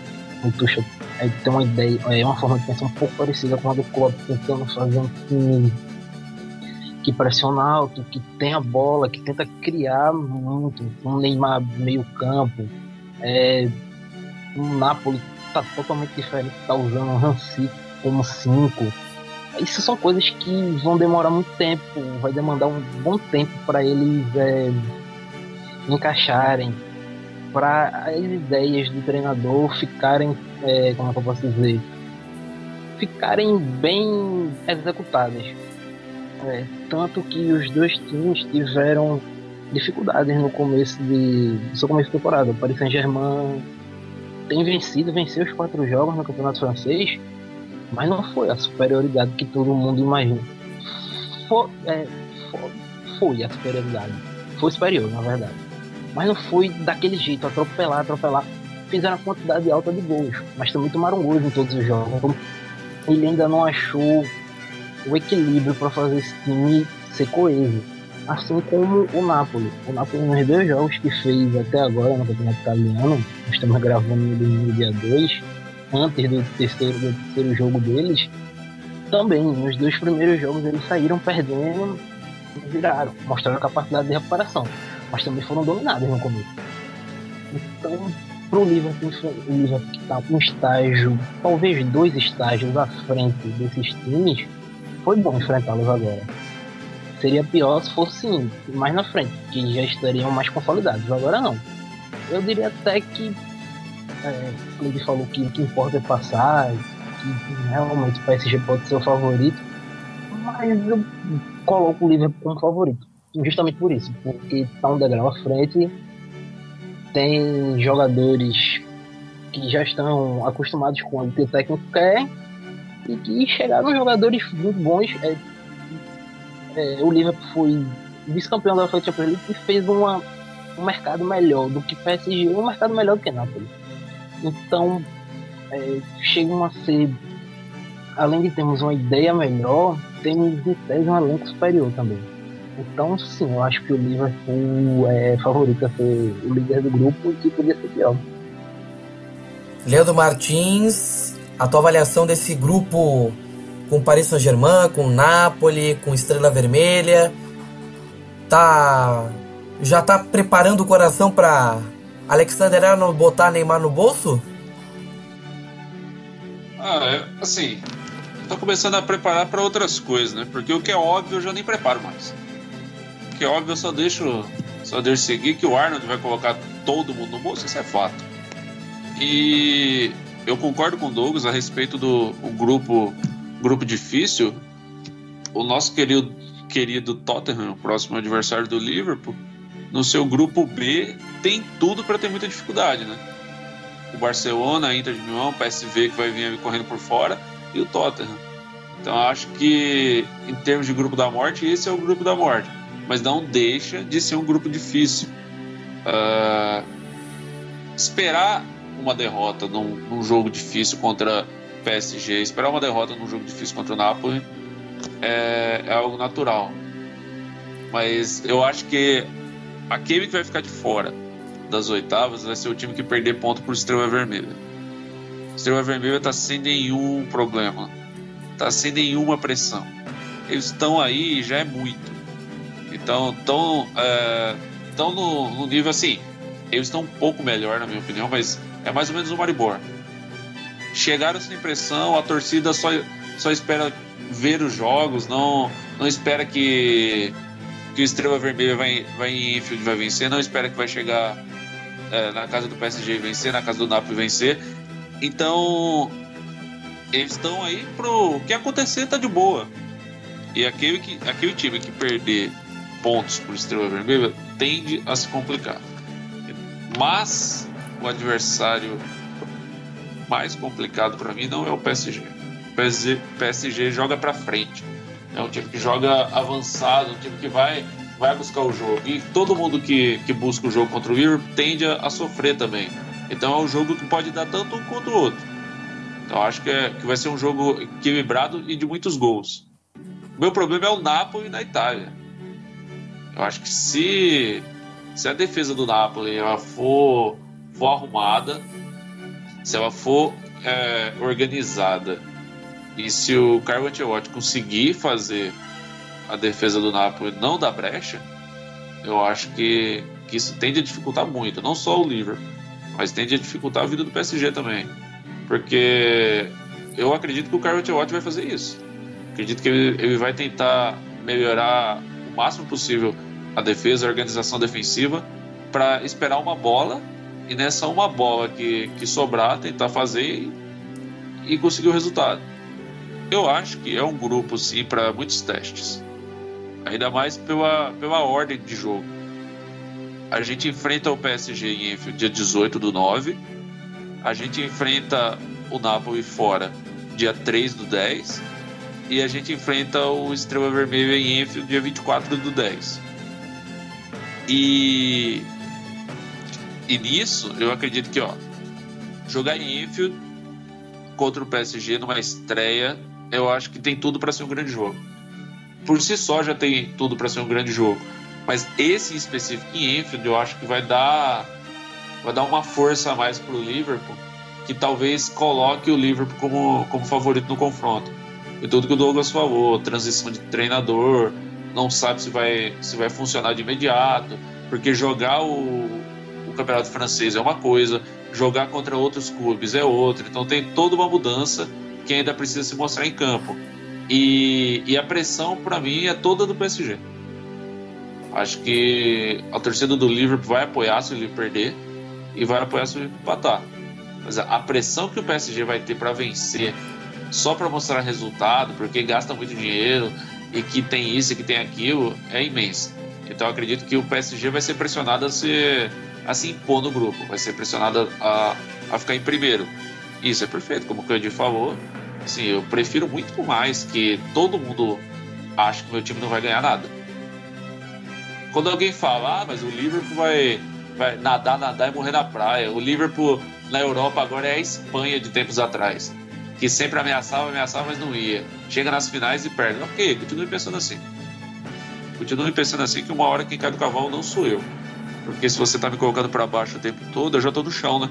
o Tuchel é, tem uma ideia, é uma forma de pensar um pouco parecida com a do Klopp, tentando fazer um time que pressiona alto, que tem a bola, que tenta criar muito, um Neymar meio campo, é, um Napoli tá totalmente diferente, tá usando o Hansi como 5. Isso são coisas que vão demorar muito tempo, vai demandar um bom tempo para eles é, encaixarem, para as ideias do treinador ficarem, é, como é que eu posso dizer, ficarem bem executadas é, tanto que os dois times tiveram dificuldades no começo de no seu começo de temporada. O Paris Saint-Germain tem vencido, venceu os quatro jogos no Campeonato Francês, mas não foi a superioridade que todo mundo imagina. Foi, é, foi, foi a superioridade. Foi superior, na verdade. Mas não foi daquele jeito, atropelar, atropelar. Fizeram uma quantidade alta de gols, mas também tomaram gols em todos os jogos. Ele ainda não achou o equilíbrio para fazer esse time ser coeso. Assim como o Napoli. O Napoli, nos dois jogos que fez até agora no Campeonato Italiano, estamos gravando no dia 2, antes do terceiro, do terceiro jogo deles, também, nos dois primeiros jogos, eles saíram perdendo e viraram, mostraram capacidade de recuperação, mas também foram dominados no começo. Então, para o Liverpool, o Liverpool que está um estágio, talvez dois estágios à frente desses times, foi bom enfrentá-los agora. Seria pior se fosse mais na frente, que já estariam mais consolidados. Agora não. Eu diria até que é, ele falou que o que importa é passar, que realmente o PSG pode ser o favorito, mas eu coloco o Liverpool como favorito. Justamente por isso, porque está um degrau à frente, tem jogadores que já estão acostumados com o que o técnico quer e que chegaram jogadores muito bons. É, é, o Liverpool foi vice-campeão da Champions League e fez uma, um mercado melhor do que PSG, um mercado melhor do que Napoli. Então, é, chegam a ser, além de termos uma ideia melhor, temos em tese um elenco superior também. Então, sim, eu acho que o Liverpool é favorito a ser o líder do grupo e que podia ser pior. Leandro Martins, a tua avaliação desse grupo com Paris Saint-Germain, com Napoli, com Estrela Vermelha, tá já tá preparando o coração para Alexander Arnold botar Neymar no bolso? Ah, é, assim, tô começando a preparar para outras coisas, né? Porque o que é óbvio eu já nem preparo mais. O que é óbvio eu só deixo, só deixo seguir que o Arnold vai colocar todo mundo no bolso, isso é fato. E eu concordo com o Douglas a respeito do o grupo, grupo difícil. O nosso querido, querido Tottenham, próximo adversário do Liverpool, no seu grupo B tem tudo para ter muita dificuldade, né? O Barcelona, a Inter de Milão, o PSV que vai vir correndo por fora e o Tottenham. Então acho que em termos de grupo da morte, esse é o grupo da morte, mas não deixa de ser um grupo difícil. Uh, esperar uma derrota num, num, jogo difícil contra PSG, esperar uma derrota num jogo difícil contra o Napoli é, é algo natural. Mas eu acho que aquele que vai ficar de fora das oitavas vai ser o time que perder ponto por Estrela Vermelha. Estrela Vermelha está sem nenhum problema, está sem nenhuma pressão. Eles estão aí e já é muito. Então, estão é, tão no, no, nível assim. Eles estão um pouco melhor, na minha opinião, mas é mais ou menos o Maribor. Chegaram sem pressão, a torcida só, só espera ver os jogos, não, não espera que que o Estrela Vermelha vai, vai em Enfield vai vencer, não espera que vai chegar é, na casa do PSG vencer, na casa do Napoli vencer. Então, eles estão aí pro o que acontecer tá de boa. E aquele, que, aquele time que perder pontos por Estrela Vermelha tende a se complicar. Mas o adversário mais complicado para mim não é o PSG. O PSG, PSG joga para frente. É um time que joga avançado, um time que vai, vai buscar o jogo. E todo mundo que, que busca o jogo contra o Liverpool tende a, a sofrer também. Então é um jogo que pode dar tanto um quanto o outro. Então acho que, é, que vai ser um jogo equilibrado e de muitos gols. Meu problema é o Napoli na Itália. Eu acho que se, se a defesa do Napoli ela for, for arrumada, se ela for é, organizada e se o Carlo Ancelotti conseguir fazer a defesa do Napoli não dar brecha, eu acho que, que isso tende a dificultar muito, não só o Liverpool, mas tende a dificultar a vida do PSG também. Porque eu acredito que o Carlo Ancelotti vai fazer isso. Acredito que ele, ele vai tentar melhorar o máximo possível a defesa, a organização defensiva, para esperar uma bola e nessa uma bola que, que sobrar, tentar fazer e, e conseguir o resultado. Eu acho que é um grupo, sim, para muitos testes. Ainda mais pela, pela ordem de jogo. A gente enfrenta o PSG em Enfield dia 18 do 9. A gente enfrenta o Napoli fora dia 3 do 10. E a gente enfrenta o Estrela Vermelha em Enfield dia 24 do 10. E, e nisso, eu acredito que ó, jogar em Enfield contra o PSG numa estreia eu acho que tem tudo para ser um grande jogo. Por si só já tem tudo para ser um grande jogo, mas esse específico em Enfield eu acho que vai dar vai dar uma força a mais para o Liverpool, que talvez coloque o Liverpool como, como favorito no confronto. E tudo que o Douglas falou, transição de treinador, não sabe se vai, se vai funcionar de imediato, porque jogar o, o campeonato francês é uma coisa, jogar contra outros clubes é outra, então tem toda uma mudança que ainda precisa se mostrar em campo. E, e a pressão, para mim, é toda do PSG. Acho que a torcida do Liverpool vai apoiar se ele perder e vai apoiar se ele empatar. Mas a pressão que o PSG vai ter para vencer só para mostrar resultado, porque gasta muito dinheiro e que tem isso e que tem aquilo, é imensa. Então acredito que o PSG vai ser pressionado a se, a se impor no grupo, vai ser pressionado a, a ficar em primeiro. Isso é perfeito, como o Candy falou. Assim, eu prefiro muito mais que todo mundo ache que meu time não vai ganhar nada. Quando alguém fala, ah, mas o Liverpool vai, vai nadar, nadar e morrer na praia. O Liverpool na Europa agora é a Espanha de tempos atrás. Que sempre ameaçava, ameaçava, mas não ia. Chega nas finais e perde. Ok, continue pensando assim. Continue pensando assim que uma hora quem cai do cavalo não sou eu. Porque se você tá me colocando para baixo o tempo todo, eu já tô no chão, né?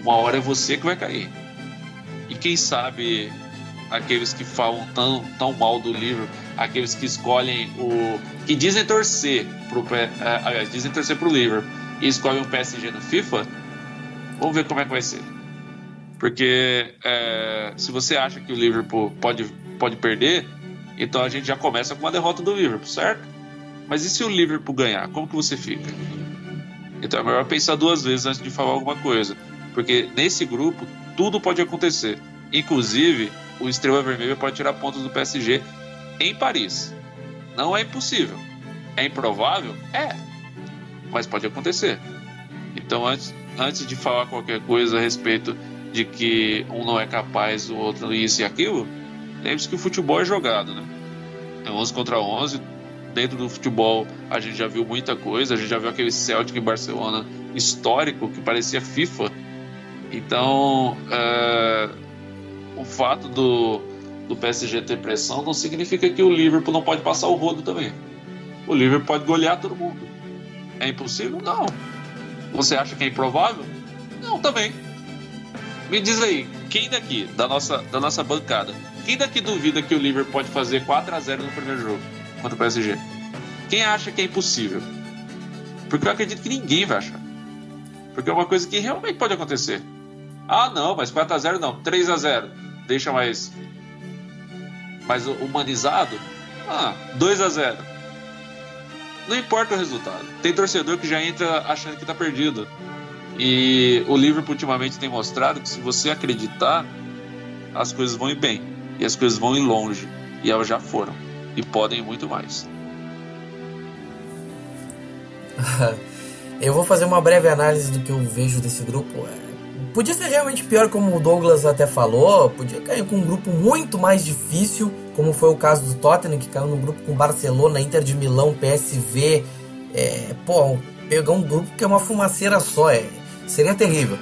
Uma hora é você que vai cair. Quem sabe aqueles que falam tão, tão mal do livro, aqueles que escolhem o. que dizem torcer pro. É, aliás, dizem torcer pro livro, e escolhe um PSG no FIFA, vamos ver como é que vai ser. Porque é, se você acha que o Liverpool pode, pode perder, então a gente já começa com uma derrota do Liverpool, certo? Mas e se o Liverpool ganhar? Como que você fica? Então é melhor pensar duas vezes antes de falar alguma coisa. Porque nesse grupo tudo pode acontecer. Inclusive, o Estrela Vermelha pode tirar pontos do PSG em Paris. Não é impossível. É improvável? É. Mas pode acontecer. Então, antes, antes de falar qualquer coisa a respeito de que um não é capaz, o outro isso e aquilo, lembre-se que o futebol é jogado, né? É 11 contra 11. Dentro do futebol, a gente já viu muita coisa. A gente já viu aquele Celtic em Barcelona histórico que parecia FIFA. Então, é, o fato do, do PSG ter pressão não significa que o Liverpool não pode passar o rodo também. O Liverpool pode golear todo mundo. É impossível? Não. Você acha que é improvável? Não, também. Me diz aí, quem daqui, da nossa, da nossa bancada, quem daqui duvida que o Liverpool pode fazer 4 a 0 no primeiro jogo contra o PSG? Quem acha que é impossível? Porque eu acredito que ninguém vai achar. Porque é uma coisa que realmente pode acontecer. Ah, não, mas 4 a 0 não, 3 a 0 Deixa mais mais humanizado. Ah, 2 a 0 Não importa o resultado. Tem torcedor que já entra achando que está perdido. E o Liverpool ultimamente tem mostrado que se você acreditar, as coisas vão ir bem. E as coisas vão ir longe. E elas já foram. E podem ir muito mais. eu vou fazer uma breve análise do que eu vejo desse grupo. Podia ser realmente pior, como o Douglas até falou. Podia cair com um grupo muito mais difícil, como foi o caso do Tottenham, que caiu no grupo com Barcelona, Inter de Milão, PSV. É, pô, pegar um grupo que é uma fumaceira só. É, seria terrível.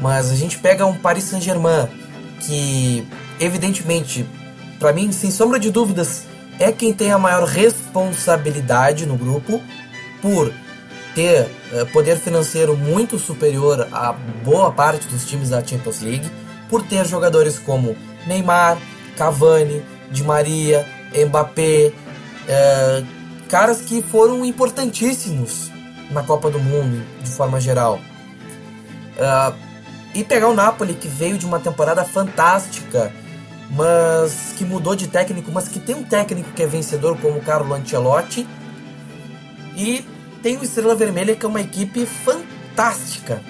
Mas a gente pega um Paris Saint-Germain que, evidentemente, para mim, sem sombra de dúvidas, é quem tem a maior responsabilidade no grupo por ter uh, poder financeiro muito superior a boa parte dos times da Champions League, por ter jogadores como Neymar, Cavani, Di Maria, Mbappé, uh, caras que foram importantíssimos na Copa do Mundo de forma geral. Uh, e pegar o Napoli, que veio de uma temporada fantástica, mas que mudou de técnico, mas que tem um técnico que é vencedor como o Carlo Ancelotti. E tem o Estrela Vermelha, que é uma equipe fantástica,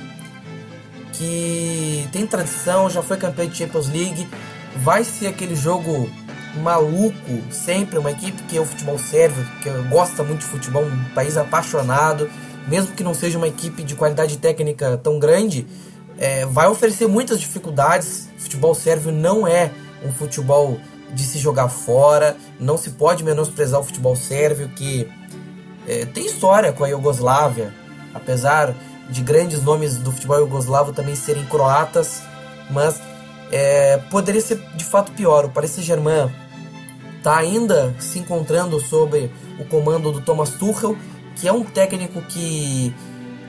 que tem tradição, já foi campeão de Champions League, vai ser aquele jogo maluco, sempre uma equipe que é o futebol serve, que gosta muito de futebol, um país apaixonado mesmo que não seja uma equipe de qualidade técnica tão grande, é, vai oferecer muitas dificuldades. O futebol sérvio não é um futebol de se jogar fora, não se pode menosprezar o futebol sérvio, que é, tem história com a Iugoslávia, apesar de grandes nomes do futebol iugoslavo também serem croatas, mas é, poderia ser de fato pior. O Paris Saint-Germain está ainda se encontrando sob o comando do Thomas Tuchel que é um técnico que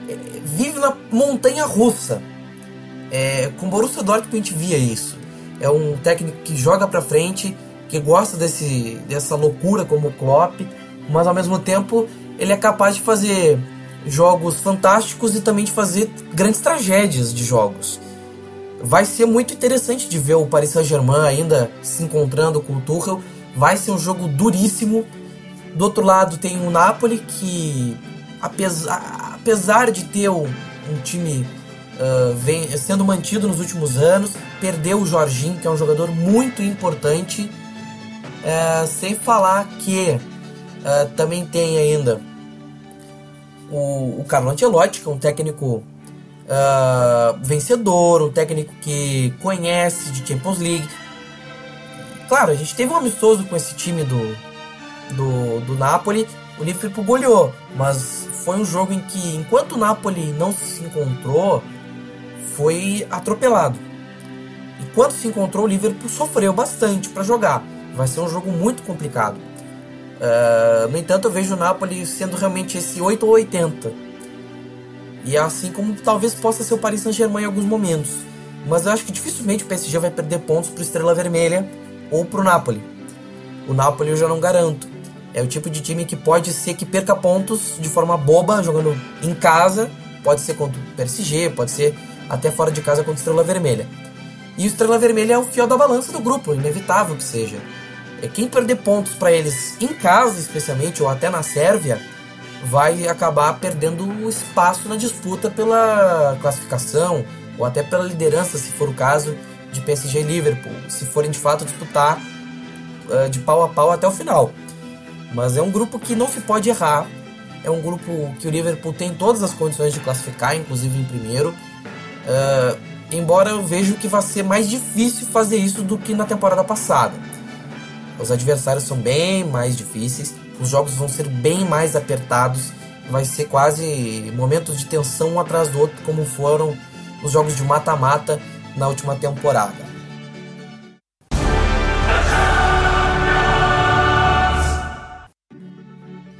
é, vive na montanha russa. É, com o Borussia Dortmund a gente via isso. É um técnico que joga para frente, que gosta desse, dessa loucura como o Klopp, mas ao mesmo tempo ele é capaz de fazer jogos fantásticos e também de fazer grandes tragédias de jogos. Vai ser muito interessante de ver o Paris Saint-Germain ainda se encontrando com o Tuchel. Vai ser um jogo duríssimo do outro lado tem o Napoli que apesar, apesar de ter um, um time uh, vem, sendo mantido nos últimos anos, perdeu o Jorginho, que é um jogador muito importante. Uh, sem falar que uh, também tem ainda o, o Carlo Ancelotti, que é um técnico uh, vencedor, um técnico que conhece de Champions League. Claro, a gente teve um amistoso com esse time do, do, do Napoli, o Liverpool goleou, mas foi um jogo em que, enquanto o Napoli não se encontrou, foi atropelado. E quando se encontrou, o Liverpool sofreu bastante para jogar. Vai ser um jogo muito complicado. Uh, no entanto, eu vejo o Napoli sendo realmente esse 8 ou 80. E é assim como talvez possa ser o Paris Saint-Germain em alguns momentos. Mas eu acho que dificilmente o PSG vai perder pontos para Estrela Vermelha ou para o Napoli. O Napoli eu já não garanto. É o tipo de time que pode ser que perca pontos de forma boba, jogando em casa, pode ser contra o PSG, pode ser até fora de casa contra o Estrela Vermelha. E o Estrela Vermelha é o fiel da balança do grupo, inevitável que seja. É quem perder pontos para eles em casa, especialmente, ou até na Sérvia, vai acabar perdendo espaço na disputa pela classificação ou até pela liderança, se for o caso, de PSG e Liverpool, se forem de fato disputar uh, de pau a pau até o final. Mas é um grupo que não se pode errar, é um grupo que o Liverpool tem todas as condições de classificar, inclusive em primeiro. Uh, embora eu vejo que vai ser mais difícil fazer isso do que na temporada passada. Os adversários são bem mais difíceis, os jogos vão ser bem mais apertados, vai ser quase momentos de tensão um atrás do outro, como foram os jogos de mata-mata na última temporada.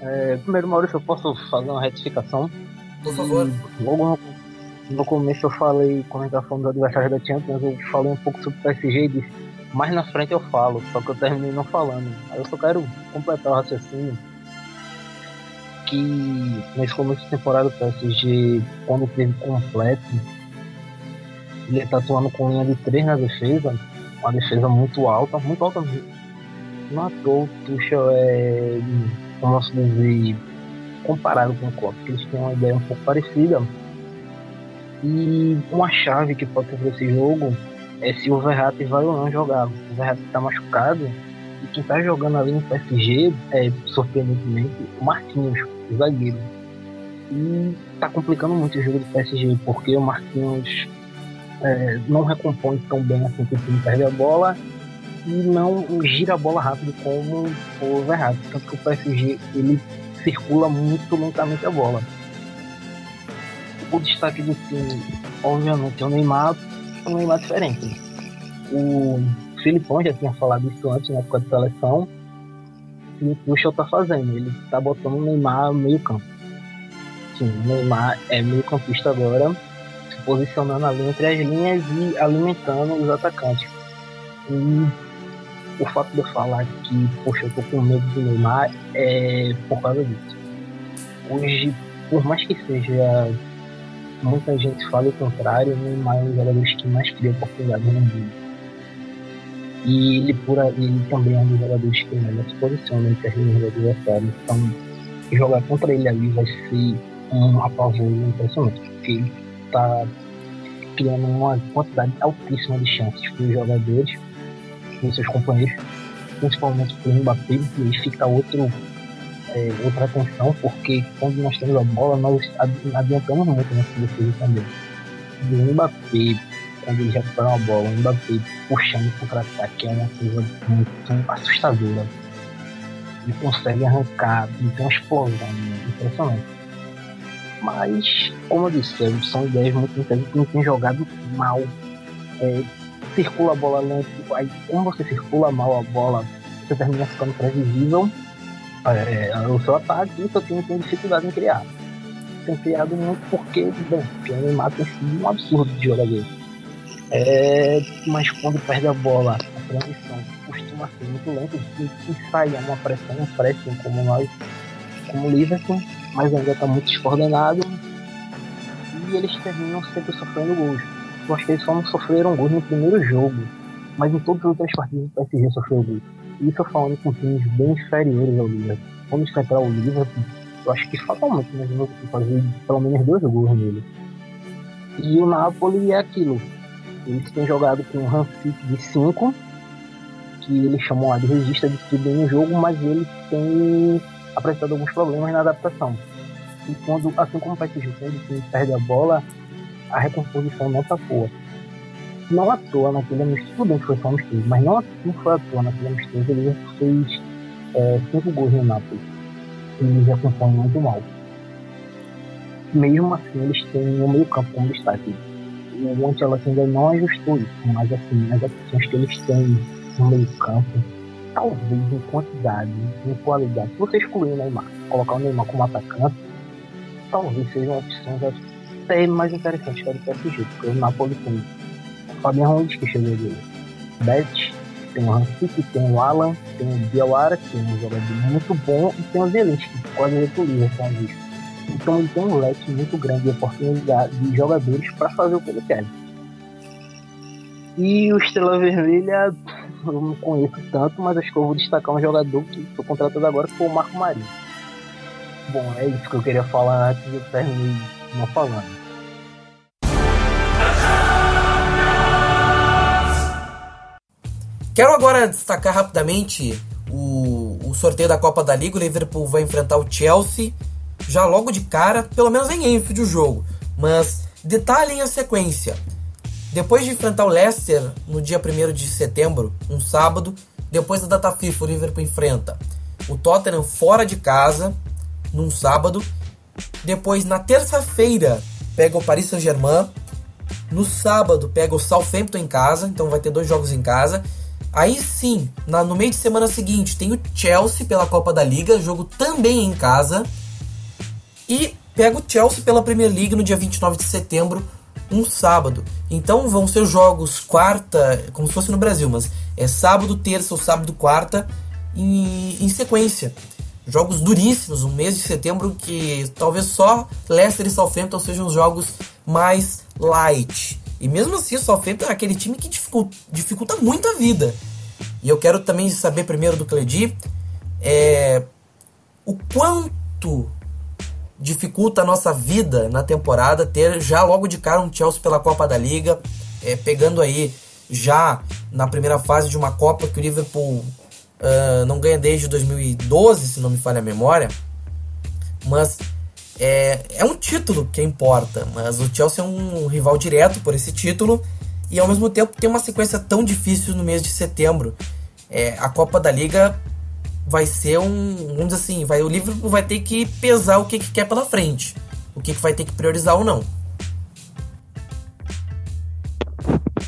É, primeiro, Maurício, eu posso fazer uma retificação? Por favor. Logo no, no começo eu falei, quando a gente falando dos adversários da Champions, eu falei um pouco sobre o PSG e disse, mais na frente eu falo, só que eu terminei não falando. Eu só quero completar o raciocínio que nesse começo de temporada o PSG, quando teve completo, ele tá atuando com linha de 3 na defesa, uma defesa muito alta, muito alta mesmo. Não à o Tuchel é, como posso dizer, comparado com o Klopp, porque eles têm uma ideia um pouco parecida. E uma chave que pode ter esse jogo é se o Verratti vai ou não jogar. O Verratti está machucado e quem está jogando ali no PSG é, surpreendentemente, o Marquinhos, o zagueiro. E está complicando muito o jogo do PSG, porque o Marquinhos é, não recompõe tão bem assim que time perde a bola e não gira a bola rápido como o Verratti. Tanto que o PSG ele circula muito lentamente a bola. O destaque do time, obviamente, é o Neymar, um Neymar diferente. O Filipão já tinha falado isso antes na época da seleção. E o Tuchel tá fazendo, ele tá botando o Neymar meio campo. Sim, o Neymar é meio campista agora posicionando ali entre as linhas e alimentando os atacantes. E o fato de eu falar que, poxa, eu tô com medo do Neymar é por causa disso. Hoje, por mais que seja muita gente fala o contrário, Neymar é um dos jogadores que mais cria oportunidades no mundo. E ele, por ele também é um dos jogadores que melhor se posiciona em termos do adversário. Então, jogar contra ele ali vai ser um apavoro impressionante, porque ele está criando uma quantidade altíssima de chances para os jogadores, para os seus companheiros, principalmente para o Mbappé, e fica outro, é, outra atenção, porque quando nós temos a bola, nós adiantamos muito nessa defesa também. O Mbappé, quando ele recupera uma bola, o Mbappé puxando contra-ataque é uma coisa muito assustadora. Ele consegue arrancar, ele tem uma explosão impressionante. Mas, como eu disse, são ideias muito interessantes que não tem jogado mal. É, circula a bola lento, aí como você circula mal a bola, você termina ficando previsível é, é o seu ataque seu time tem dificuldade em criar. Tem criado muito porque, bom, o Neymar tem sido um absurdo de jogador. É, mas quando perde a bola, a transição costuma ser muito lenta e, e sai uma pressão, um pressing como nós, como Liverpool, mas ainda está muito descoordenado e eles terminam sempre sofrendo gols. Eu acho que eles só não sofreram gols no primeiro jogo, mas em todas as outras partidas o PSG sofreu gols. Isso falando com times bem inferiores ao Liverpool. Quando enfrentar o Liverpool, eu acho que fatalmente nós vamos fazer pelo menos dois gols nele. E o Napoli é aquilo. Eles têm jogado com um Rancic de 5, que eles chamam lá de regista de tudo no jogo, mas ele tem apresentado alguns problemas na adaptação. E quando, assim como o PSG, time perde a bola, a recomposição não tá boa. Não à toa naquele amistoso, tudo bem que foi só amistoso, mas não, não foi à toa naquele amistoso, ele fez é, cinco gols no Napoli. Ele já compõe muito mal. Mesmo assim, eles têm o meio campo como destaque. O Ancelotti ainda não ajustou isso, mas assim, as opções que eles têm no meio campo talvez em quantidade, em qualidade, se você excluir o Neymar, colocar o Neymar como atacante, talvez seja uma opção até mais interessante que a do PSG, porque o Napoli tem Fabian Ruiz, que chegou dele, Bet, tem o Rancic, tem o Alan, tem o Biawara, que é um jogador muito bom, e tem o Zelinski, que quase veio pro Liverpool, Então ele tem um leque muito grande de oportunidade de jogadores para fazer o que ele quer. E o Estrela Vermelha, eu não conheço tanto, mas acho que eu vou destacar um jogador que foi contratado agora, que foi o Marco Marinho. Bom, é isso que eu queria falar antes de eu terminei não falando. Quero agora destacar rapidamente o, o sorteio da Copa da Liga. O Liverpool vai enfrentar o Chelsea já logo de cara, pelo menos em Enfield o jogo. Mas detalhem a sequência. Depois de enfrentar o Leicester no dia 1 de setembro, um sábado, depois da data FIFA, o Liverpool enfrenta o Tottenham fora de casa, num sábado. Depois, na terça-feira, pega o Paris Saint-Germain. No sábado, pega o Southampton em casa, então vai ter dois jogos em casa. Aí sim, na, no meio de semana seguinte, tem o Chelsea pela Copa da Liga, jogo também em casa. E pega o Chelsea pela Premier League no dia 29 de setembro, um sábado. Então vão ser jogos quarta, como se fosse no Brasil, mas é sábado, terça ou sábado, quarta, em, em sequência. Jogos duríssimos, um mês de setembro que talvez só Leicester e Southampton sejam os jogos mais light. E mesmo assim, o Southampton aquele time que dificulta, dificulta muito a vida. E eu quero também saber primeiro do Cledi é, o quanto dificulta a nossa vida na temporada ter já logo de cara um Chelsea pela Copa da Liga, é, pegando aí já na primeira fase de uma Copa que o Liverpool uh, não ganha desde 2012, se não me falha a memória. Mas é, é um título que importa, mas o Chelsea é um rival direto por esse título e ao mesmo tempo tem uma sequência tão difícil no mês de setembro. É, a Copa da Liga vai ser um, vamos dizer assim, vai, o Liverpool vai ter que pesar o que, que quer pela frente, o que, que vai ter que priorizar ou não.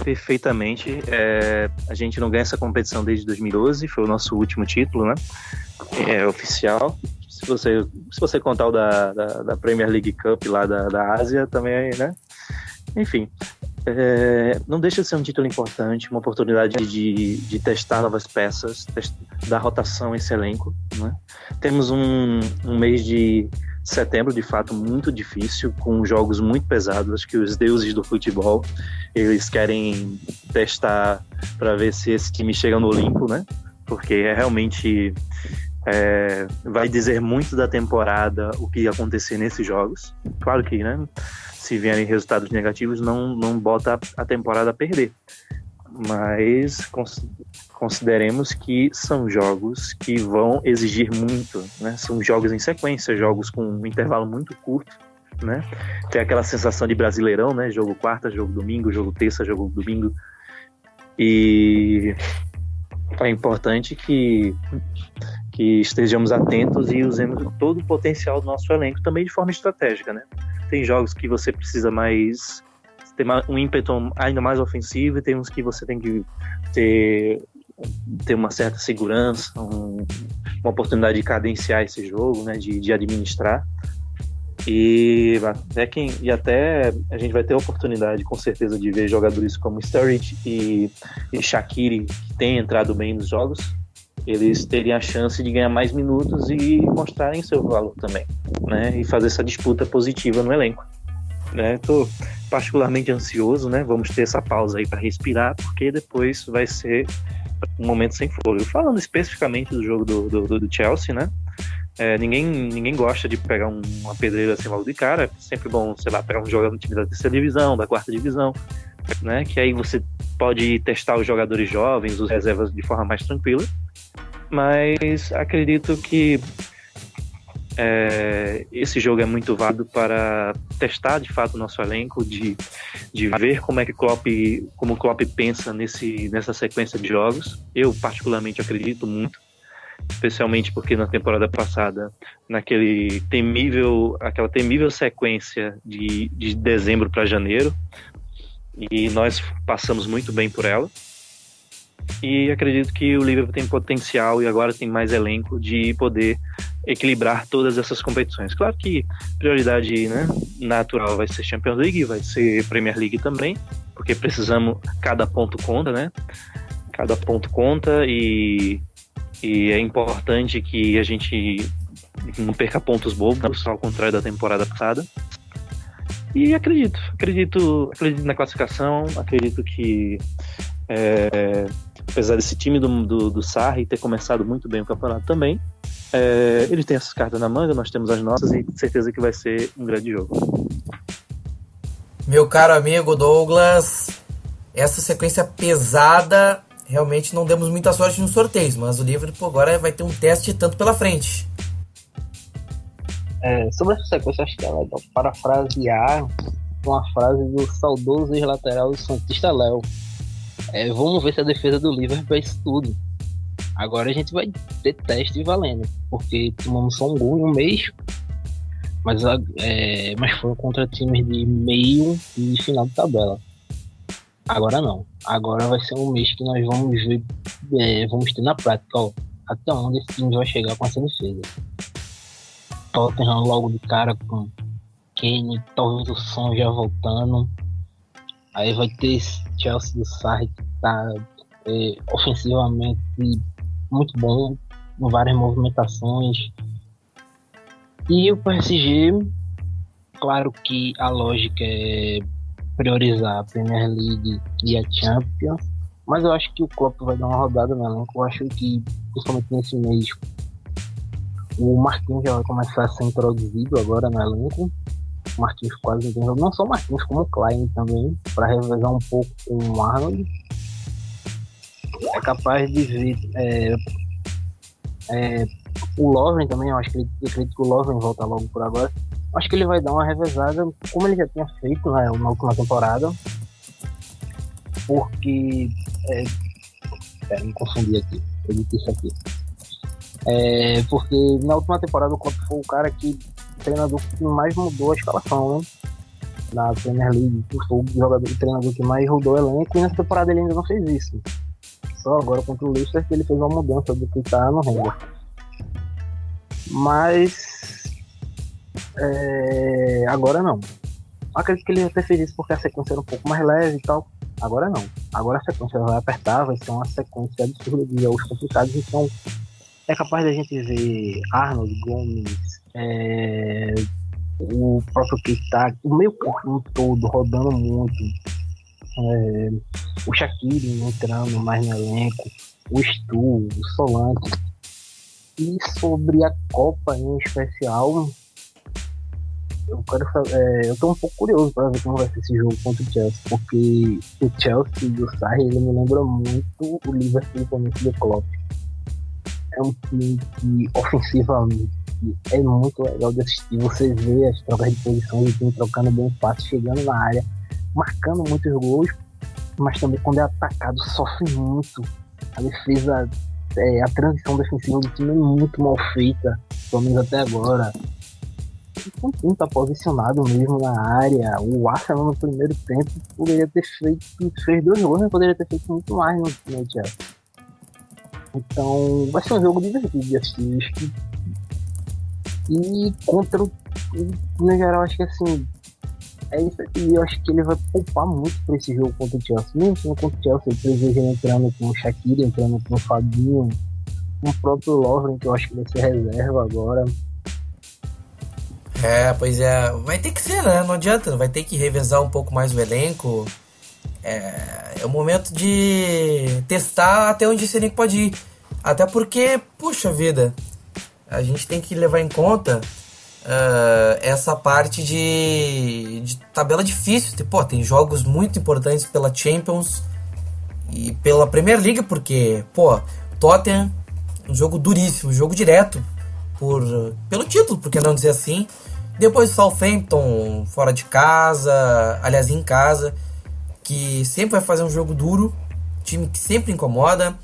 Perfeitamente. É, a gente não ganha essa competição desde 2012, foi o nosso último título, né? É oficial se você, se você contar o da, da, da Premier League Cup lá da, da Ásia, também, né? Enfim, é, não deixa de ser um título importante, uma oportunidade de, de testar novas peças, dar rotação a esse elenco. Né? Temos um, um mês de setembro, de fato, muito difícil, com jogos muito pesados. Acho que os deuses do futebol, eles querem testar para ver se esse time chega no Olimpo, né? Porque é realmente é, vai dizer muito da temporada o que acontecer nesses jogos. Claro que, né? Se vierem resultados negativos, não, não bota a temporada a perder. Mas consideremos que são jogos que vão exigir muito, né? São jogos em sequência, jogos com um intervalo muito curto, né? Tem aquela sensação de brasileirão, né? Jogo quarta, jogo domingo, jogo terça, jogo domingo. E é importante que que estejamos atentos e usemos todo o potencial do nosso elenco também de forma estratégica, né? Tem jogos que você precisa mais ter um ímpeto ainda mais ofensivo e tem uns que você tem que ter ter uma certa segurança, um, uma oportunidade de cadenciar esse jogo, né, de, de administrar. E até, quem, e até a gente vai ter a oportunidade, com certeza, de ver jogadores como Sturridge e, e Shaqiri, que têm entrado bem nos jogos, eles teriam a chance de ganhar mais minutos e mostrarem seu valor também, né? E fazer essa disputa positiva no elenco. Né? Tô particularmente ansioso, né? Vamos ter essa pausa aí para respirar, porque depois vai ser um momento sem fôlego. Falando especificamente do jogo do, do, do Chelsea, né? É, ninguém, ninguém gosta de pegar um, uma pedreira assim logo de cara. É sempre bom, sei lá, pegar um jogador no time da terceira divisão, da quarta divisão, né? Que aí você pode testar os jogadores jovens, os reservas de forma mais tranquila mas acredito que é, esse jogo é muito válido para testar de fato o nosso elenco, de, de ver como é que Klopp, como o Klopp pensa nesse, nessa sequência de jogos. Eu particularmente acredito muito, especialmente porque na temporada passada, naquele temível, aquela temível sequência de, de dezembro para janeiro, e nós passamos muito bem por ela. E acredito que o Liverpool tem potencial e agora tem mais elenco de poder equilibrar todas essas competições. Claro que prioridade né, natural vai ser Champions League, vai ser Premier League também, porque precisamos, cada ponto conta, né? Cada ponto conta e, e é importante que a gente não perca pontos bobos, ao contrário da temporada passada. E acredito, acredito, acredito na classificação, acredito que é, apesar desse time do, do, do Sarri ter começado muito bem o campeonato também, é, ele tem essas cartas na manga, nós temos as nossas e certeza que vai ser um grande jogo. Meu caro amigo Douglas, essa sequência pesada, realmente não demos muita sorte nos sorteios, mas o Liverpool agora vai ter um teste tanto pela frente. É, sobre essa sequência, acho que é legal parafrasear uma frase do saudoso ex-lateral do Santista Léo. É, vamos ver se a defesa do Liverpool é isso tudo. Agora a gente vai ter teste valendo, porque tomamos só um gol em um mês, mas, é, mas foi contra times de meio e final de tabela. Agora não. Agora vai ser um mês que nós vamos ver, é, vamos ter na prática, ó, até onde esse time vai chegar com essa defesa. Tottenham logo de cara com Kane, talvez o som já voltando. Aí vai ter Chelsea do Sarri que tá é, ofensivamente muito bom, com várias movimentações. E o PSG, claro que a lógica é priorizar a Premier League e a Champions, mas eu acho que o Klopp vai dar uma rodada no elenco. Eu acho que, principalmente nesse mês, o Marquinhos já vai começar a ser introduzido agora no elenco. O Marquinhos quase não Não só o Marquinhos, como o Klein também, para revezar um pouco com o Arnold. É capaz de ver é, é, o Lovren também, eu acho que ele, eu acredito que o Lovren volta logo por agora acho que ele vai dar uma revezada, como ele já tinha feito né, na última temporada. Porque. É, pera, me confundi aqui. Eu disse isso aqui. É, porque na última temporada o Klopp foi o cara que treinador que mais mudou a escalação, né? Na Premier League, o jogador, o treinador que mais rodou o elenco, e nessa temporada ele ainda não fez isso. Só agora contra o Leicester que ele fez uma mudança do que tá no Render. Mas é, agora não. Acredito que ele ter feito isso porque a sequência era um pouco mais leve e tal. Agora não. Agora a sequência vai apertar, vai ser uma sequência absurda de jogos complicados. Então é capaz da gente ver Arnold, Gomes, é, o próprio Keita, o meio campo todo rodando muito. É, o Shaqiri entrando mais no elenco, o Stu, o Solante. E sobre a Copa em especial, eu quero é, eu tô um pouco curioso para ver como vai ser esse jogo contra o Chelsea, porque o Chelsea do Sarri, ele me lembra muito o Liverpool do Klopp. É um time que ofensivamente é muito legal de assistir. Você vê as trocas de posição do time trocando bem fácil, chegando na área, marcando muitos gols, mas também quando é atacado sofre muito. A defesa, é, a transição defensiva do time é muito mal feita, pelo menos até agora o time tá posicionado mesmo na área. O Arsenal no primeiro tempo poderia ter feito, fez dois gols, mas poderia ter feito muito mais no, no Chelsea. Então vai ser um jogo divertido de assistir. E contra o. No geral, acho que assim. É isso aqui. Eu acho que ele vai poupar muito pra esse jogo contra o Chelsea. Mesmo sendo contra o Chelsea, eu prevejo ele entrando com o Shakira, entrando com o Fabinho, com o próprio Lovren, que eu acho que vai ser reserva agora. É, pois é. Vai ter que ser, né? Não adianta. Vai ter que revezar um pouco mais o elenco. É, é o momento de testar até onde esse elenco pode ir. Até porque, puxa vida, a gente tem que levar em conta uh, essa parte de, de tabela difícil. Pô, tem jogos muito importantes pela Champions e pela Premier League, porque, pô, Tottenham, um jogo duríssimo, um jogo direto por, pelo título, por que não dizer assim. Depois Southampton fora de casa, aliás em casa, que sempre vai fazer um jogo duro, time que sempre incomoda.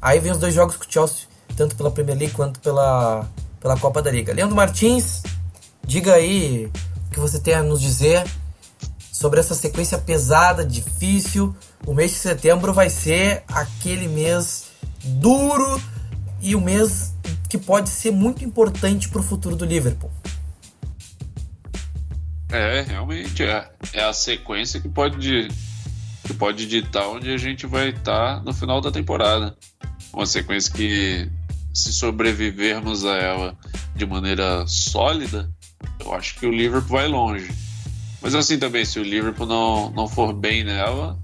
Aí vem os dois jogos com o Chelsea, tanto pela Premier League quanto pela, pela Copa da Liga. Leandro Martins, diga aí o que você tem a nos dizer sobre essa sequência pesada, difícil. O mês de setembro vai ser aquele mês duro e o mês que pode ser muito importante para o futuro do Liverpool. É, realmente é. É a sequência que pode, que pode ditar onde a gente vai estar tá no final da temporada. Uma sequência que, se sobrevivermos a ela, de maneira sólida, eu acho que o Liverpool vai longe. Mas assim também, se o Liverpool não, não for bem nela,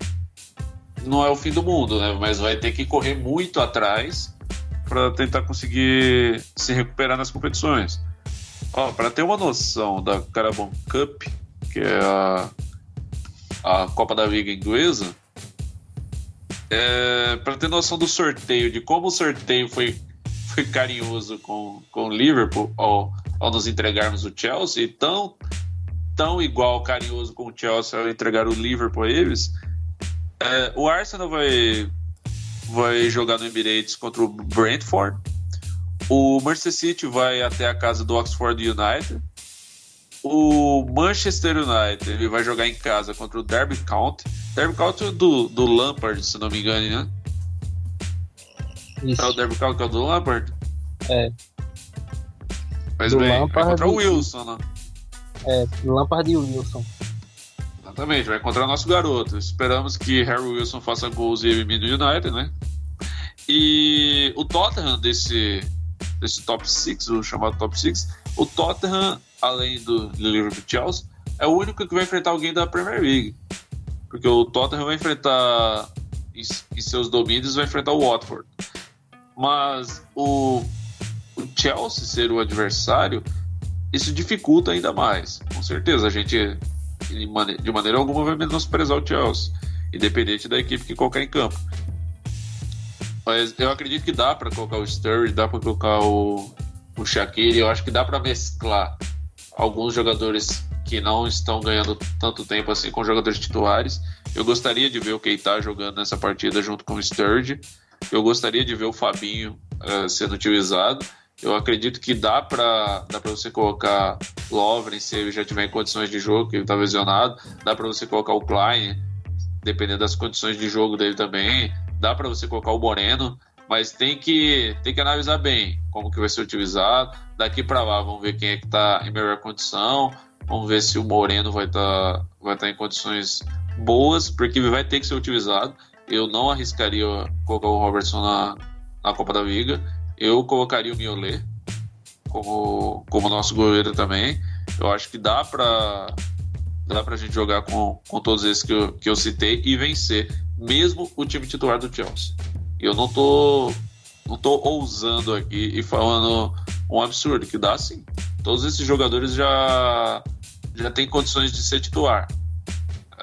não é o fim do mundo, né? Mas vai ter que correr muito atrás para tentar conseguir se recuperar nas competições. Para ter uma noção da Carabao Cup, que é a, a Copa da Liga inglesa, é, para ter noção do sorteio, de como o sorteio foi, foi carinhoso com, com o Liverpool ao, ao nos entregarmos o Chelsea, e tão, tão igual carinhoso com o Chelsea ao entregar o Liverpool a eles, é, o Arsenal vai, vai jogar no Emirates contra o Brentford. O Manchester City vai até a casa do Oxford United. O Manchester United ele vai jogar em casa contra o Derby County. Derby County do, do Lampard, se não me engano, né? Isso. É o Derby County que é o do Lampard? É. Mas do bem, Lampard vai contra o Wilson, né? É, Lampard e Wilson. Exatamente, vai encontrar nosso garoto. Esperamos que Harry Wilson faça gols e elimine o United, né? E o Tottenham desse, desse top 6, o chamado top 6, o Tottenham, além do Liverpool Chelsea, é o único que vai enfrentar alguém da Premier League. Porque o Tottenham vai enfrentar, em, em seus domínios, vai enfrentar o Watford. Mas o, o Chelsea ser o adversário, isso dificulta ainda mais. Com certeza, a gente de maneira alguma vai menosprezar o Chelsea, independente da equipe que colocar em campo. Mas eu acredito que dá para colocar o Sturridge, dá para colocar o, o Shaqiri, eu acho que dá para mesclar alguns jogadores que não estão ganhando tanto tempo assim com jogadores titulares. Eu gostaria de ver o Keita jogando nessa partida junto com o Sturridge. Eu gostaria de ver o Fabinho uh, sendo utilizado. Eu acredito que dá para dá você colocar Lovren se ele já tiver em condições de jogo, que ele está lesionado. Dá para você colocar o Klein, dependendo das condições de jogo dele também. Dá para você colocar o Moreno, mas tem que tem que analisar bem como que vai ser utilizado. Daqui para lá, vamos ver quem é que está em melhor condição. Vamos ver se o Moreno vai estar tá, vai tá em condições boas, porque ele vai ter que ser utilizado. Eu não arriscaria colocar o Robertson na, na Copa da Liga. Eu colocaria o Miolet como, como nosso goleiro também. Eu acho que dá para dá pra gente jogar com, com todos esses que eu, que eu citei e vencer, mesmo o time titular do Chelsea. Eu não tô não tô ousando aqui e falando um absurdo, que dá sim. Todos esses jogadores já já têm condições de ser titular.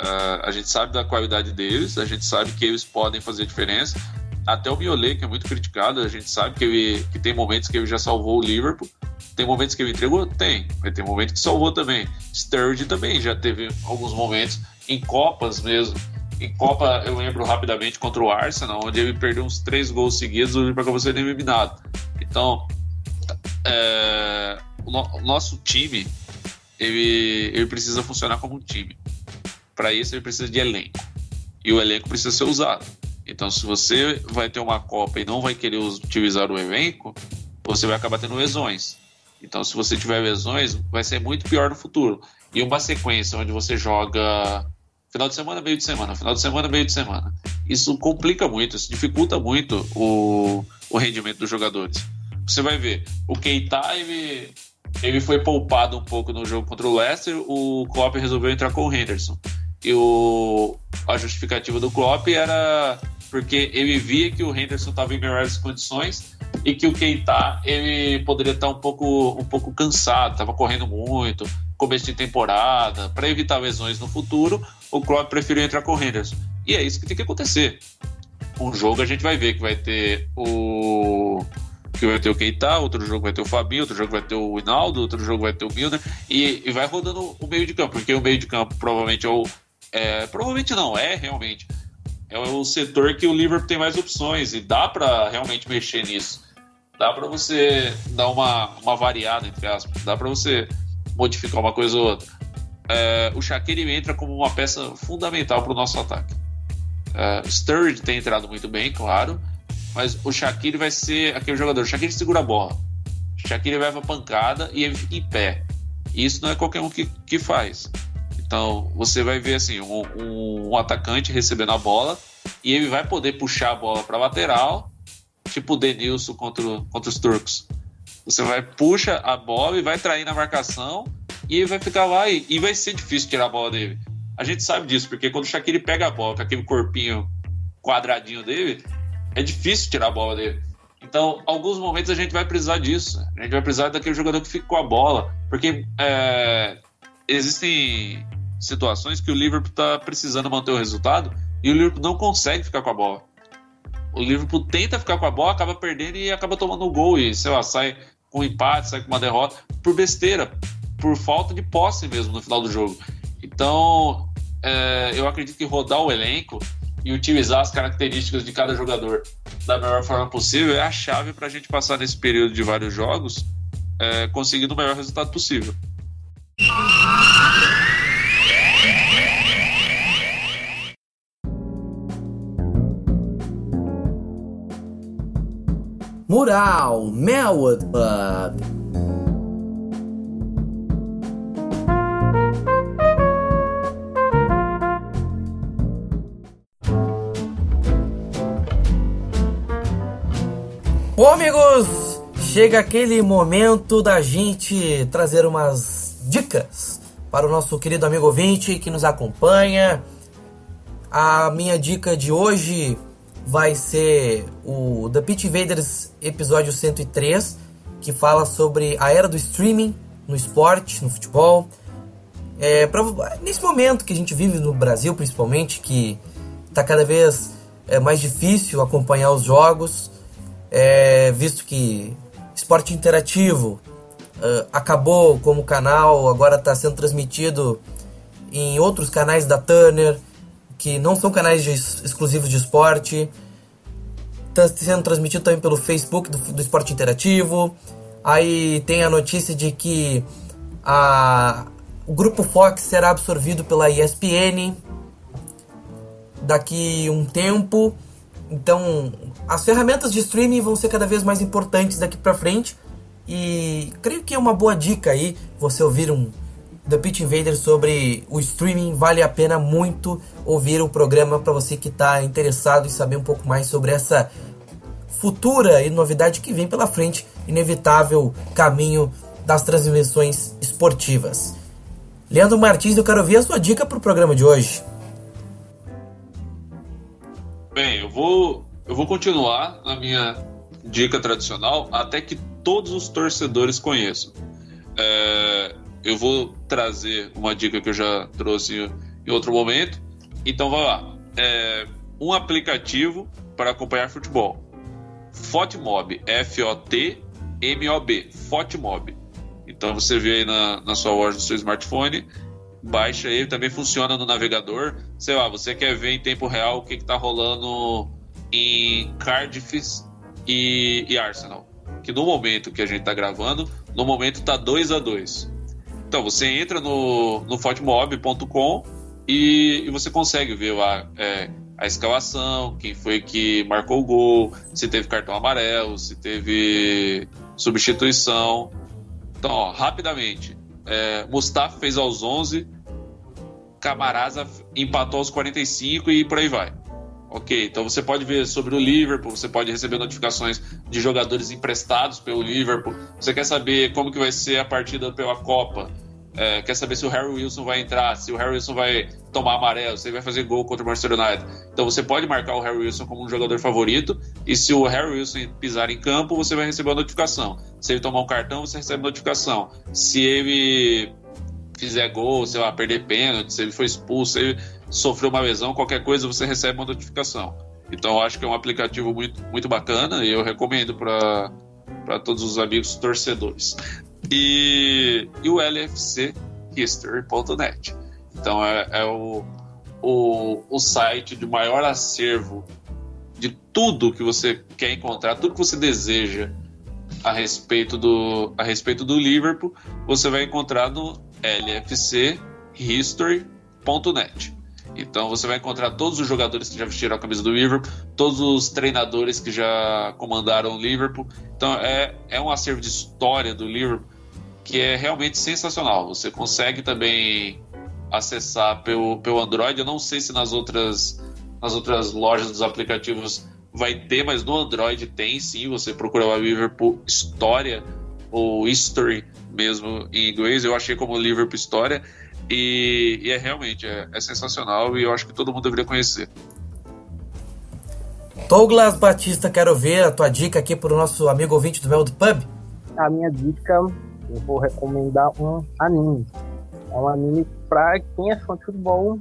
Uh, a gente sabe da qualidade deles, a gente sabe que eles podem fazer diferença. Até o Miolet, que é muito criticado, a gente sabe que, ele, que tem momentos que ele já salvou o Liverpool. Tem momentos que ele entregou? Tem. Mas tem momentos que salvou também. Sturridge também já teve alguns momentos em Copas mesmo. Em Copa, eu lembro rapidamente contra o Arsenal, onde ele perdeu uns três gols seguidos, o Liverpool acabou sendo eliminado. Então, é, o, no, o, nosso time, ele, ele precisa funcionar como um time. Para isso, ele precisa de elenco. E o elenco precisa ser usado. Então, se você vai ter uma Copa e não vai querer utilizar o elenco, você vai acabar tendo lesões. Então, se você tiver lesões, vai ser muito pior no futuro. E uma sequência onde você joga final de semana, meio de semana, final de semana, meio de semana. Isso complica muito, isso dificulta muito o, o rendimento dos jogadores. Você vai ver, o Keita, ele, ele foi poupado um pouco no jogo contra o Leicester, o Klopp resolveu entrar com o Henderson. E o, a justificativa do Klopp era porque ele via que o Henderson estava em melhores condições e que o Keita ele poderia estar um pouco, um pouco cansado, estava correndo muito, começo de temporada, para evitar lesões no futuro, o Klopp preferiu entrar com o Henderson. E é isso que tem que acontecer. Um jogo a gente vai ver que vai ter o que vai ter o Keita, outro jogo vai ter o Fabinho, outro jogo vai ter o Hinaldo, outro jogo vai ter o Milner e, e vai rodando o meio de campo, porque o meio de campo provavelmente é o é, provavelmente não é realmente é o setor que o Liverpool tem mais opções e dá para realmente mexer nisso. Dá para você dar uma, uma variada, entre aspas. Dá para você modificar uma coisa ou outra. É, o Shaqiri entra como uma peça fundamental para o nosso ataque. É, Sturridge tem entrado muito bem, claro, mas o Shaqiri vai ser aquele jogador. O Shaqiri segura a bola. O Shaqiri leva a pancada e ele fica em pé. Isso não é qualquer um que, que faz. Então você vai ver assim um, um, um atacante recebendo a bola e ele vai poder puxar a bola para lateral, tipo o Denilson contra, contra os turcos. Você vai puxa a bola e vai trair na marcação e vai ficar lá e, e vai ser difícil tirar a bola dele. A gente sabe disso, porque quando o Shaqiri pega a bola com aquele corpinho quadradinho dele, é difícil tirar a bola dele. Então, alguns momentos a gente vai precisar disso. A gente vai precisar daquele jogador que fica com a bola. Porque é, existem situações que o Liverpool está precisando manter o resultado e o Liverpool não consegue ficar com a bola. O Liverpool tenta ficar com a bola, acaba perdendo e acaba tomando um gol e, sei lá, sai com um empate, sai com uma derrota por besteira, por falta de posse mesmo no final do jogo. Então, é, eu acredito que rodar o elenco e utilizar as características de cada jogador da melhor forma possível é a chave para a gente passar nesse período de vários jogos é, conseguindo o melhor resultado possível. Mural Melwood Pub. Bom, amigos, chega aquele momento da gente trazer umas dicas para o nosso querido amigo ouvinte que nos acompanha. A minha dica de hoje vai ser o The Pitch Invaders episódio 103, que fala sobre a era do streaming no esporte, no futebol. É, pra, nesse momento que a gente vive no Brasil, principalmente, que está cada vez é, mais difícil acompanhar os jogos, é, visto que esporte interativo uh, acabou como canal, agora está sendo transmitido em outros canais da Turner que não são canais de, exclusivos de esporte. Está sendo transmitido também pelo Facebook do, do Esporte Interativo. Aí tem a notícia de que a, o grupo Fox será absorvido pela ESPN daqui um tempo. Então, as ferramentas de streaming vão ser cada vez mais importantes daqui para frente. E creio que é uma boa dica aí você ouvir um The Pitch Invader sobre o streaming. Vale a pena muito ouvir o programa para você que está interessado em saber um pouco mais sobre essa futura e novidade que vem pela frente, inevitável caminho das transmissões esportivas. Leandro Martins, eu quero ouvir a sua dica para o programa de hoje. Bem, eu vou, eu vou continuar na minha dica tradicional até que todos os torcedores conheçam. É, eu vou trazer uma dica que eu já trouxe em outro momento. Então vai lá. É um aplicativo para acompanhar futebol. Fotmob, F-O-T-M-O-B, Fotmob. Então você vê aí na, na sua loja do seu smartphone, baixa ele, também funciona no navegador. Sei lá, você quer ver em tempo real o que está rolando em Cardiff e, e, Arsenal. Que no momento que a gente está gravando, no momento está 2 a 2 então, você entra no, no fotmob.com e, e, você consegue ver lá é, a escalação, quem foi que marcou o gol, se teve cartão amarelo, se teve substituição. Então, ó, rapidamente, é, Mustafa fez aos 11, Camarasa empatou aos 45 e por aí vai. Ok, então você pode ver sobre o Liverpool, você pode receber notificações de jogadores emprestados pelo Liverpool. Você quer saber como que vai ser a partida pela Copa? É, quer saber se o Harry Wilson vai entrar, se o Harry Wilson vai tomar amarelo, se ele vai fazer gol contra o Manchester United. Então você pode marcar o Harry Wilson como um jogador favorito e se o Harry Wilson pisar em campo, você vai receber a notificação. Se ele tomar um cartão, você recebe notificação. Se ele fizer gol, sei lá, perder pênalti, se ele foi expulso, se ele sofreu uma lesão, qualquer coisa, você recebe uma notificação. Então eu acho que é um aplicativo muito, muito bacana e eu recomendo para todos os amigos torcedores. E, e o LFC History.net. Então é, é o, o, o site de maior acervo de tudo que você quer encontrar, tudo que você deseja a respeito do, a respeito do Liverpool, você vai encontrar no lfchistory.net. Então você vai encontrar todos os jogadores que já vestiram a camisa do Liverpool, todos os treinadores que já comandaram o Liverpool. Então é, é um acervo de história do Liverpool que é realmente sensacional. Você consegue também acessar pelo, pelo Android. Eu não sei se nas outras, nas outras lojas dos aplicativos vai ter, mas no Android tem sim. Você procura o Liverpool História ou history mesmo em inglês. Eu achei como Liverpool História. E, e é realmente é, é, sensacional e eu acho que todo mundo deveria conhecer. Douglas Batista, quero ver a tua dica aqui para o nosso amigo ouvinte do Mel do Pub. A minha dica, eu vou recomendar um anime. É um anime para quem é fã de futebol,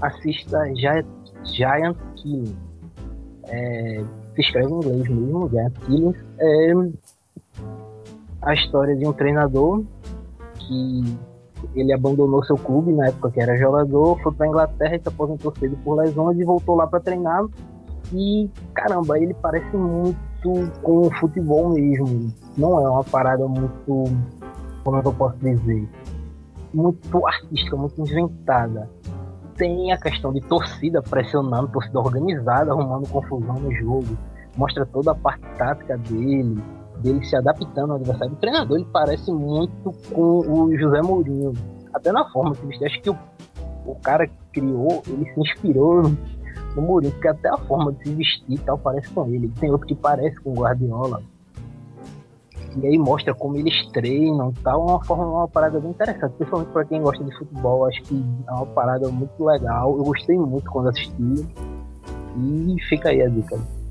assista Giant, Giant Killing. É, se escreve em inglês mesmo, Giant Killing. É a história de um treinador que ele abandonou seu clube na época que era jogador, foi para Inglaterra e se aposentou cedo por lesões e voltou lá para treinar. E caramba, ele parece muito com o futebol mesmo. Não é uma parada muito, como eu posso dizer, muito artística, muito inventada. Tem a questão de torcida pressionando, torcida organizada, arrumando confusão no jogo. Mostra toda a parte tática dele, dele se adaptando ao adversário. O treinador ele parece muito com o José Mourinho, até na forma que ele Acho que o, o cara criou, ele se inspirou no, no Mourinho, porque até a forma de se vestir tal parece com ele. Tem outro que parece com o Guardiola. E aí mostra como eles treinam tal, uma forma, uma parada bem interessante, principalmente para quem gosta de futebol, acho que é uma parada muito legal. Eu gostei muito quando assisti. E fica aí a dica.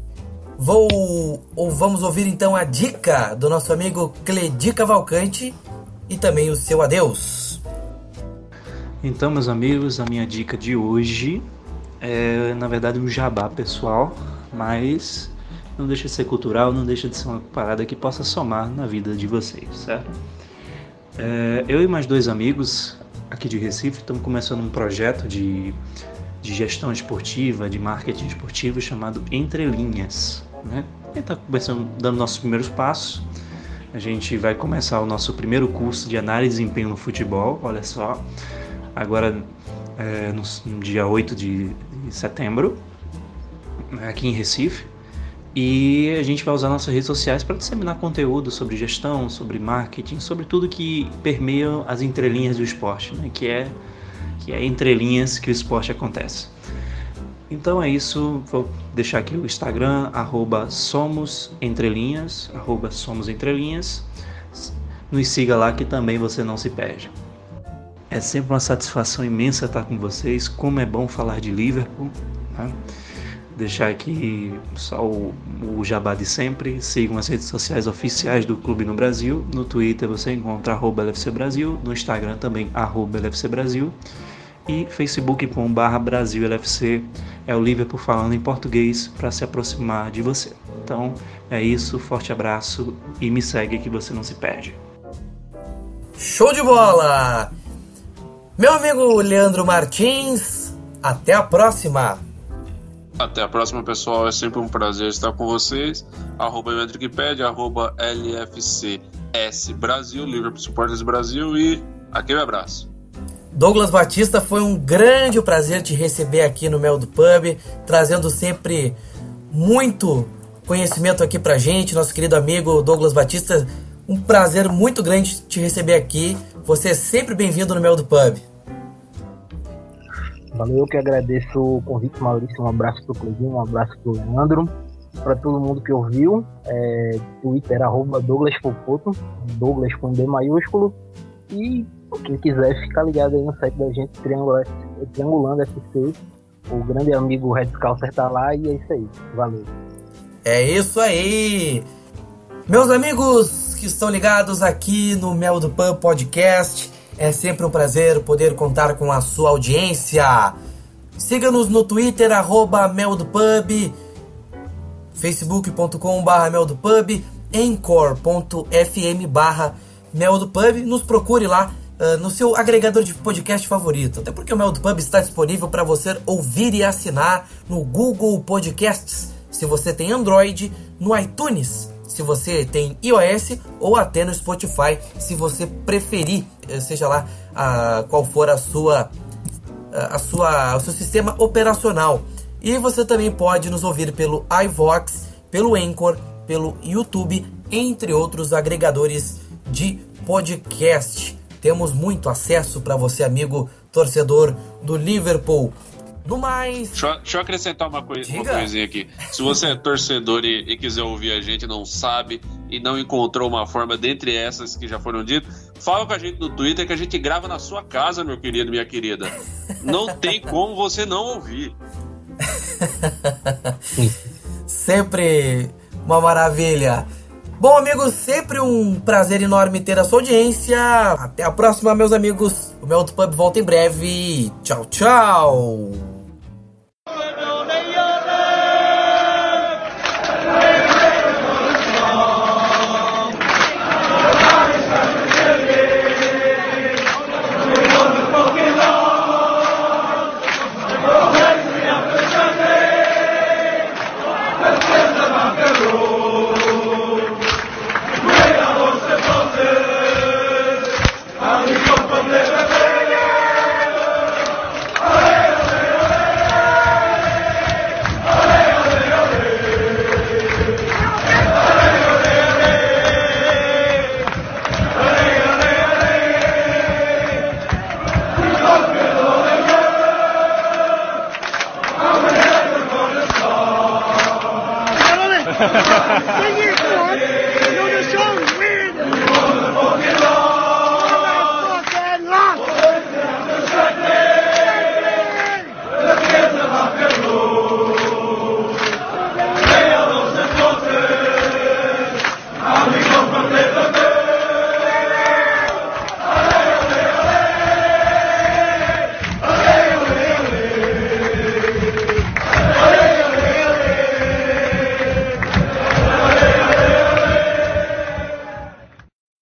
Vou ou vamos ouvir então a dica do nosso amigo Cledi Cavalcante e também o seu adeus. Então, meus amigos, a minha dica de hoje é, na verdade, um jabá pessoal, mas não deixa de ser cultural, não deixa de ser uma parada que possa somar na vida de vocês, certo? É, eu e mais dois amigos aqui de Recife estamos começando um projeto de, de gestão esportiva, de marketing esportivo chamado Entre Linhas. Né? A gente está começando, dando nossos primeiros passos. A gente vai começar o nosso primeiro curso de análise de desempenho no futebol, olha só. Agora, é, no, dia 8 de, de setembro, aqui em Recife. E a gente vai usar nossas redes sociais para disseminar conteúdo sobre gestão, sobre marketing, sobre tudo que permeia as entrelinhas do esporte, né? que é que é entrelinhas que o esporte acontece. Então é isso, vou deixar aqui o Instagram, arroba somos entrelinhas, arroba somos entrelinhas. Nos siga lá que também você não se perde. É sempre uma satisfação imensa estar com vocês, como é bom falar de Liverpool. Né? Deixar aqui só o, o jabá de sempre. Sigam as redes sociais oficiais do clube no Brasil. No Twitter você encontra arroba LFC Brasil, no Instagram também arroba LFC Brasil e facebook.com.br Brasil LFC é o Liverpool falando em português para se aproximar de você. Então é isso, forte abraço e me segue que você não se perde. Show de bola! Meu amigo Leandro Martins, até a próxima! Até a próxima, pessoal. É sempre um prazer estar com vocês. Arroba Wikipedia, arroba LFCS Brasil, Liverpool Supporters Brasil e aquele abraço. Douglas Batista, foi um grande prazer te receber aqui no Mel do Pub, trazendo sempre muito conhecimento aqui pra gente, nosso querido amigo Douglas Batista. Um prazer muito grande te receber aqui. Você é sempre bem-vindo no Mel do Pub. Valeu, eu que agradeço o convite, Maurício. Um abraço pro Cleitinho, um abraço pro Leandro. Para todo mundo que ouviu, é, Twitter, arroba Douglas Popoto, Douglas com D maiúsculo. E quem quiser ficar ligado aí no site da gente, Triangulando FC. O grande amigo Red Scalcer tá lá e é isso aí. Valeu. É isso aí! Meus amigos que estão ligados aqui no Mel do Pan Podcast, é sempre um prazer poder contar com a sua audiência. Siga-nos no Twitter, arroba Mel do Pub, facebook.com barra Mel do Pub, encore.fm barra Mel do Pub. Nos procure lá uh, no seu agregador de podcast favorito. Até porque o Mel do Pub está disponível para você ouvir e assinar no Google Podcasts, se você tem Android, no iTunes, se você tem iOS ou até no Spotify, se você preferir, eh, seja lá uh, qual for a sua, uh, a sua, o seu sistema operacional. E você também pode nos ouvir pelo iVox, pelo Anchor, pelo YouTube, entre outros agregadores de podcast. Temos muito acesso para você, amigo torcedor do Liverpool. No mais. Deixa, deixa eu acrescentar uma, coisa, uma coisinha aqui. Se você é torcedor e, e, quiser ouvir a gente, não sabe e não encontrou uma forma dentre essas que já foram ditas, fala com a gente no Twitter que a gente grava na sua casa, meu querido, minha querida. Não tem como você não ouvir. Sempre uma maravilha. Bom, amigos, sempre um prazer enorme ter a sua audiência. Até a próxima, meus amigos. O meu Pub volta em breve. Tchau, tchau.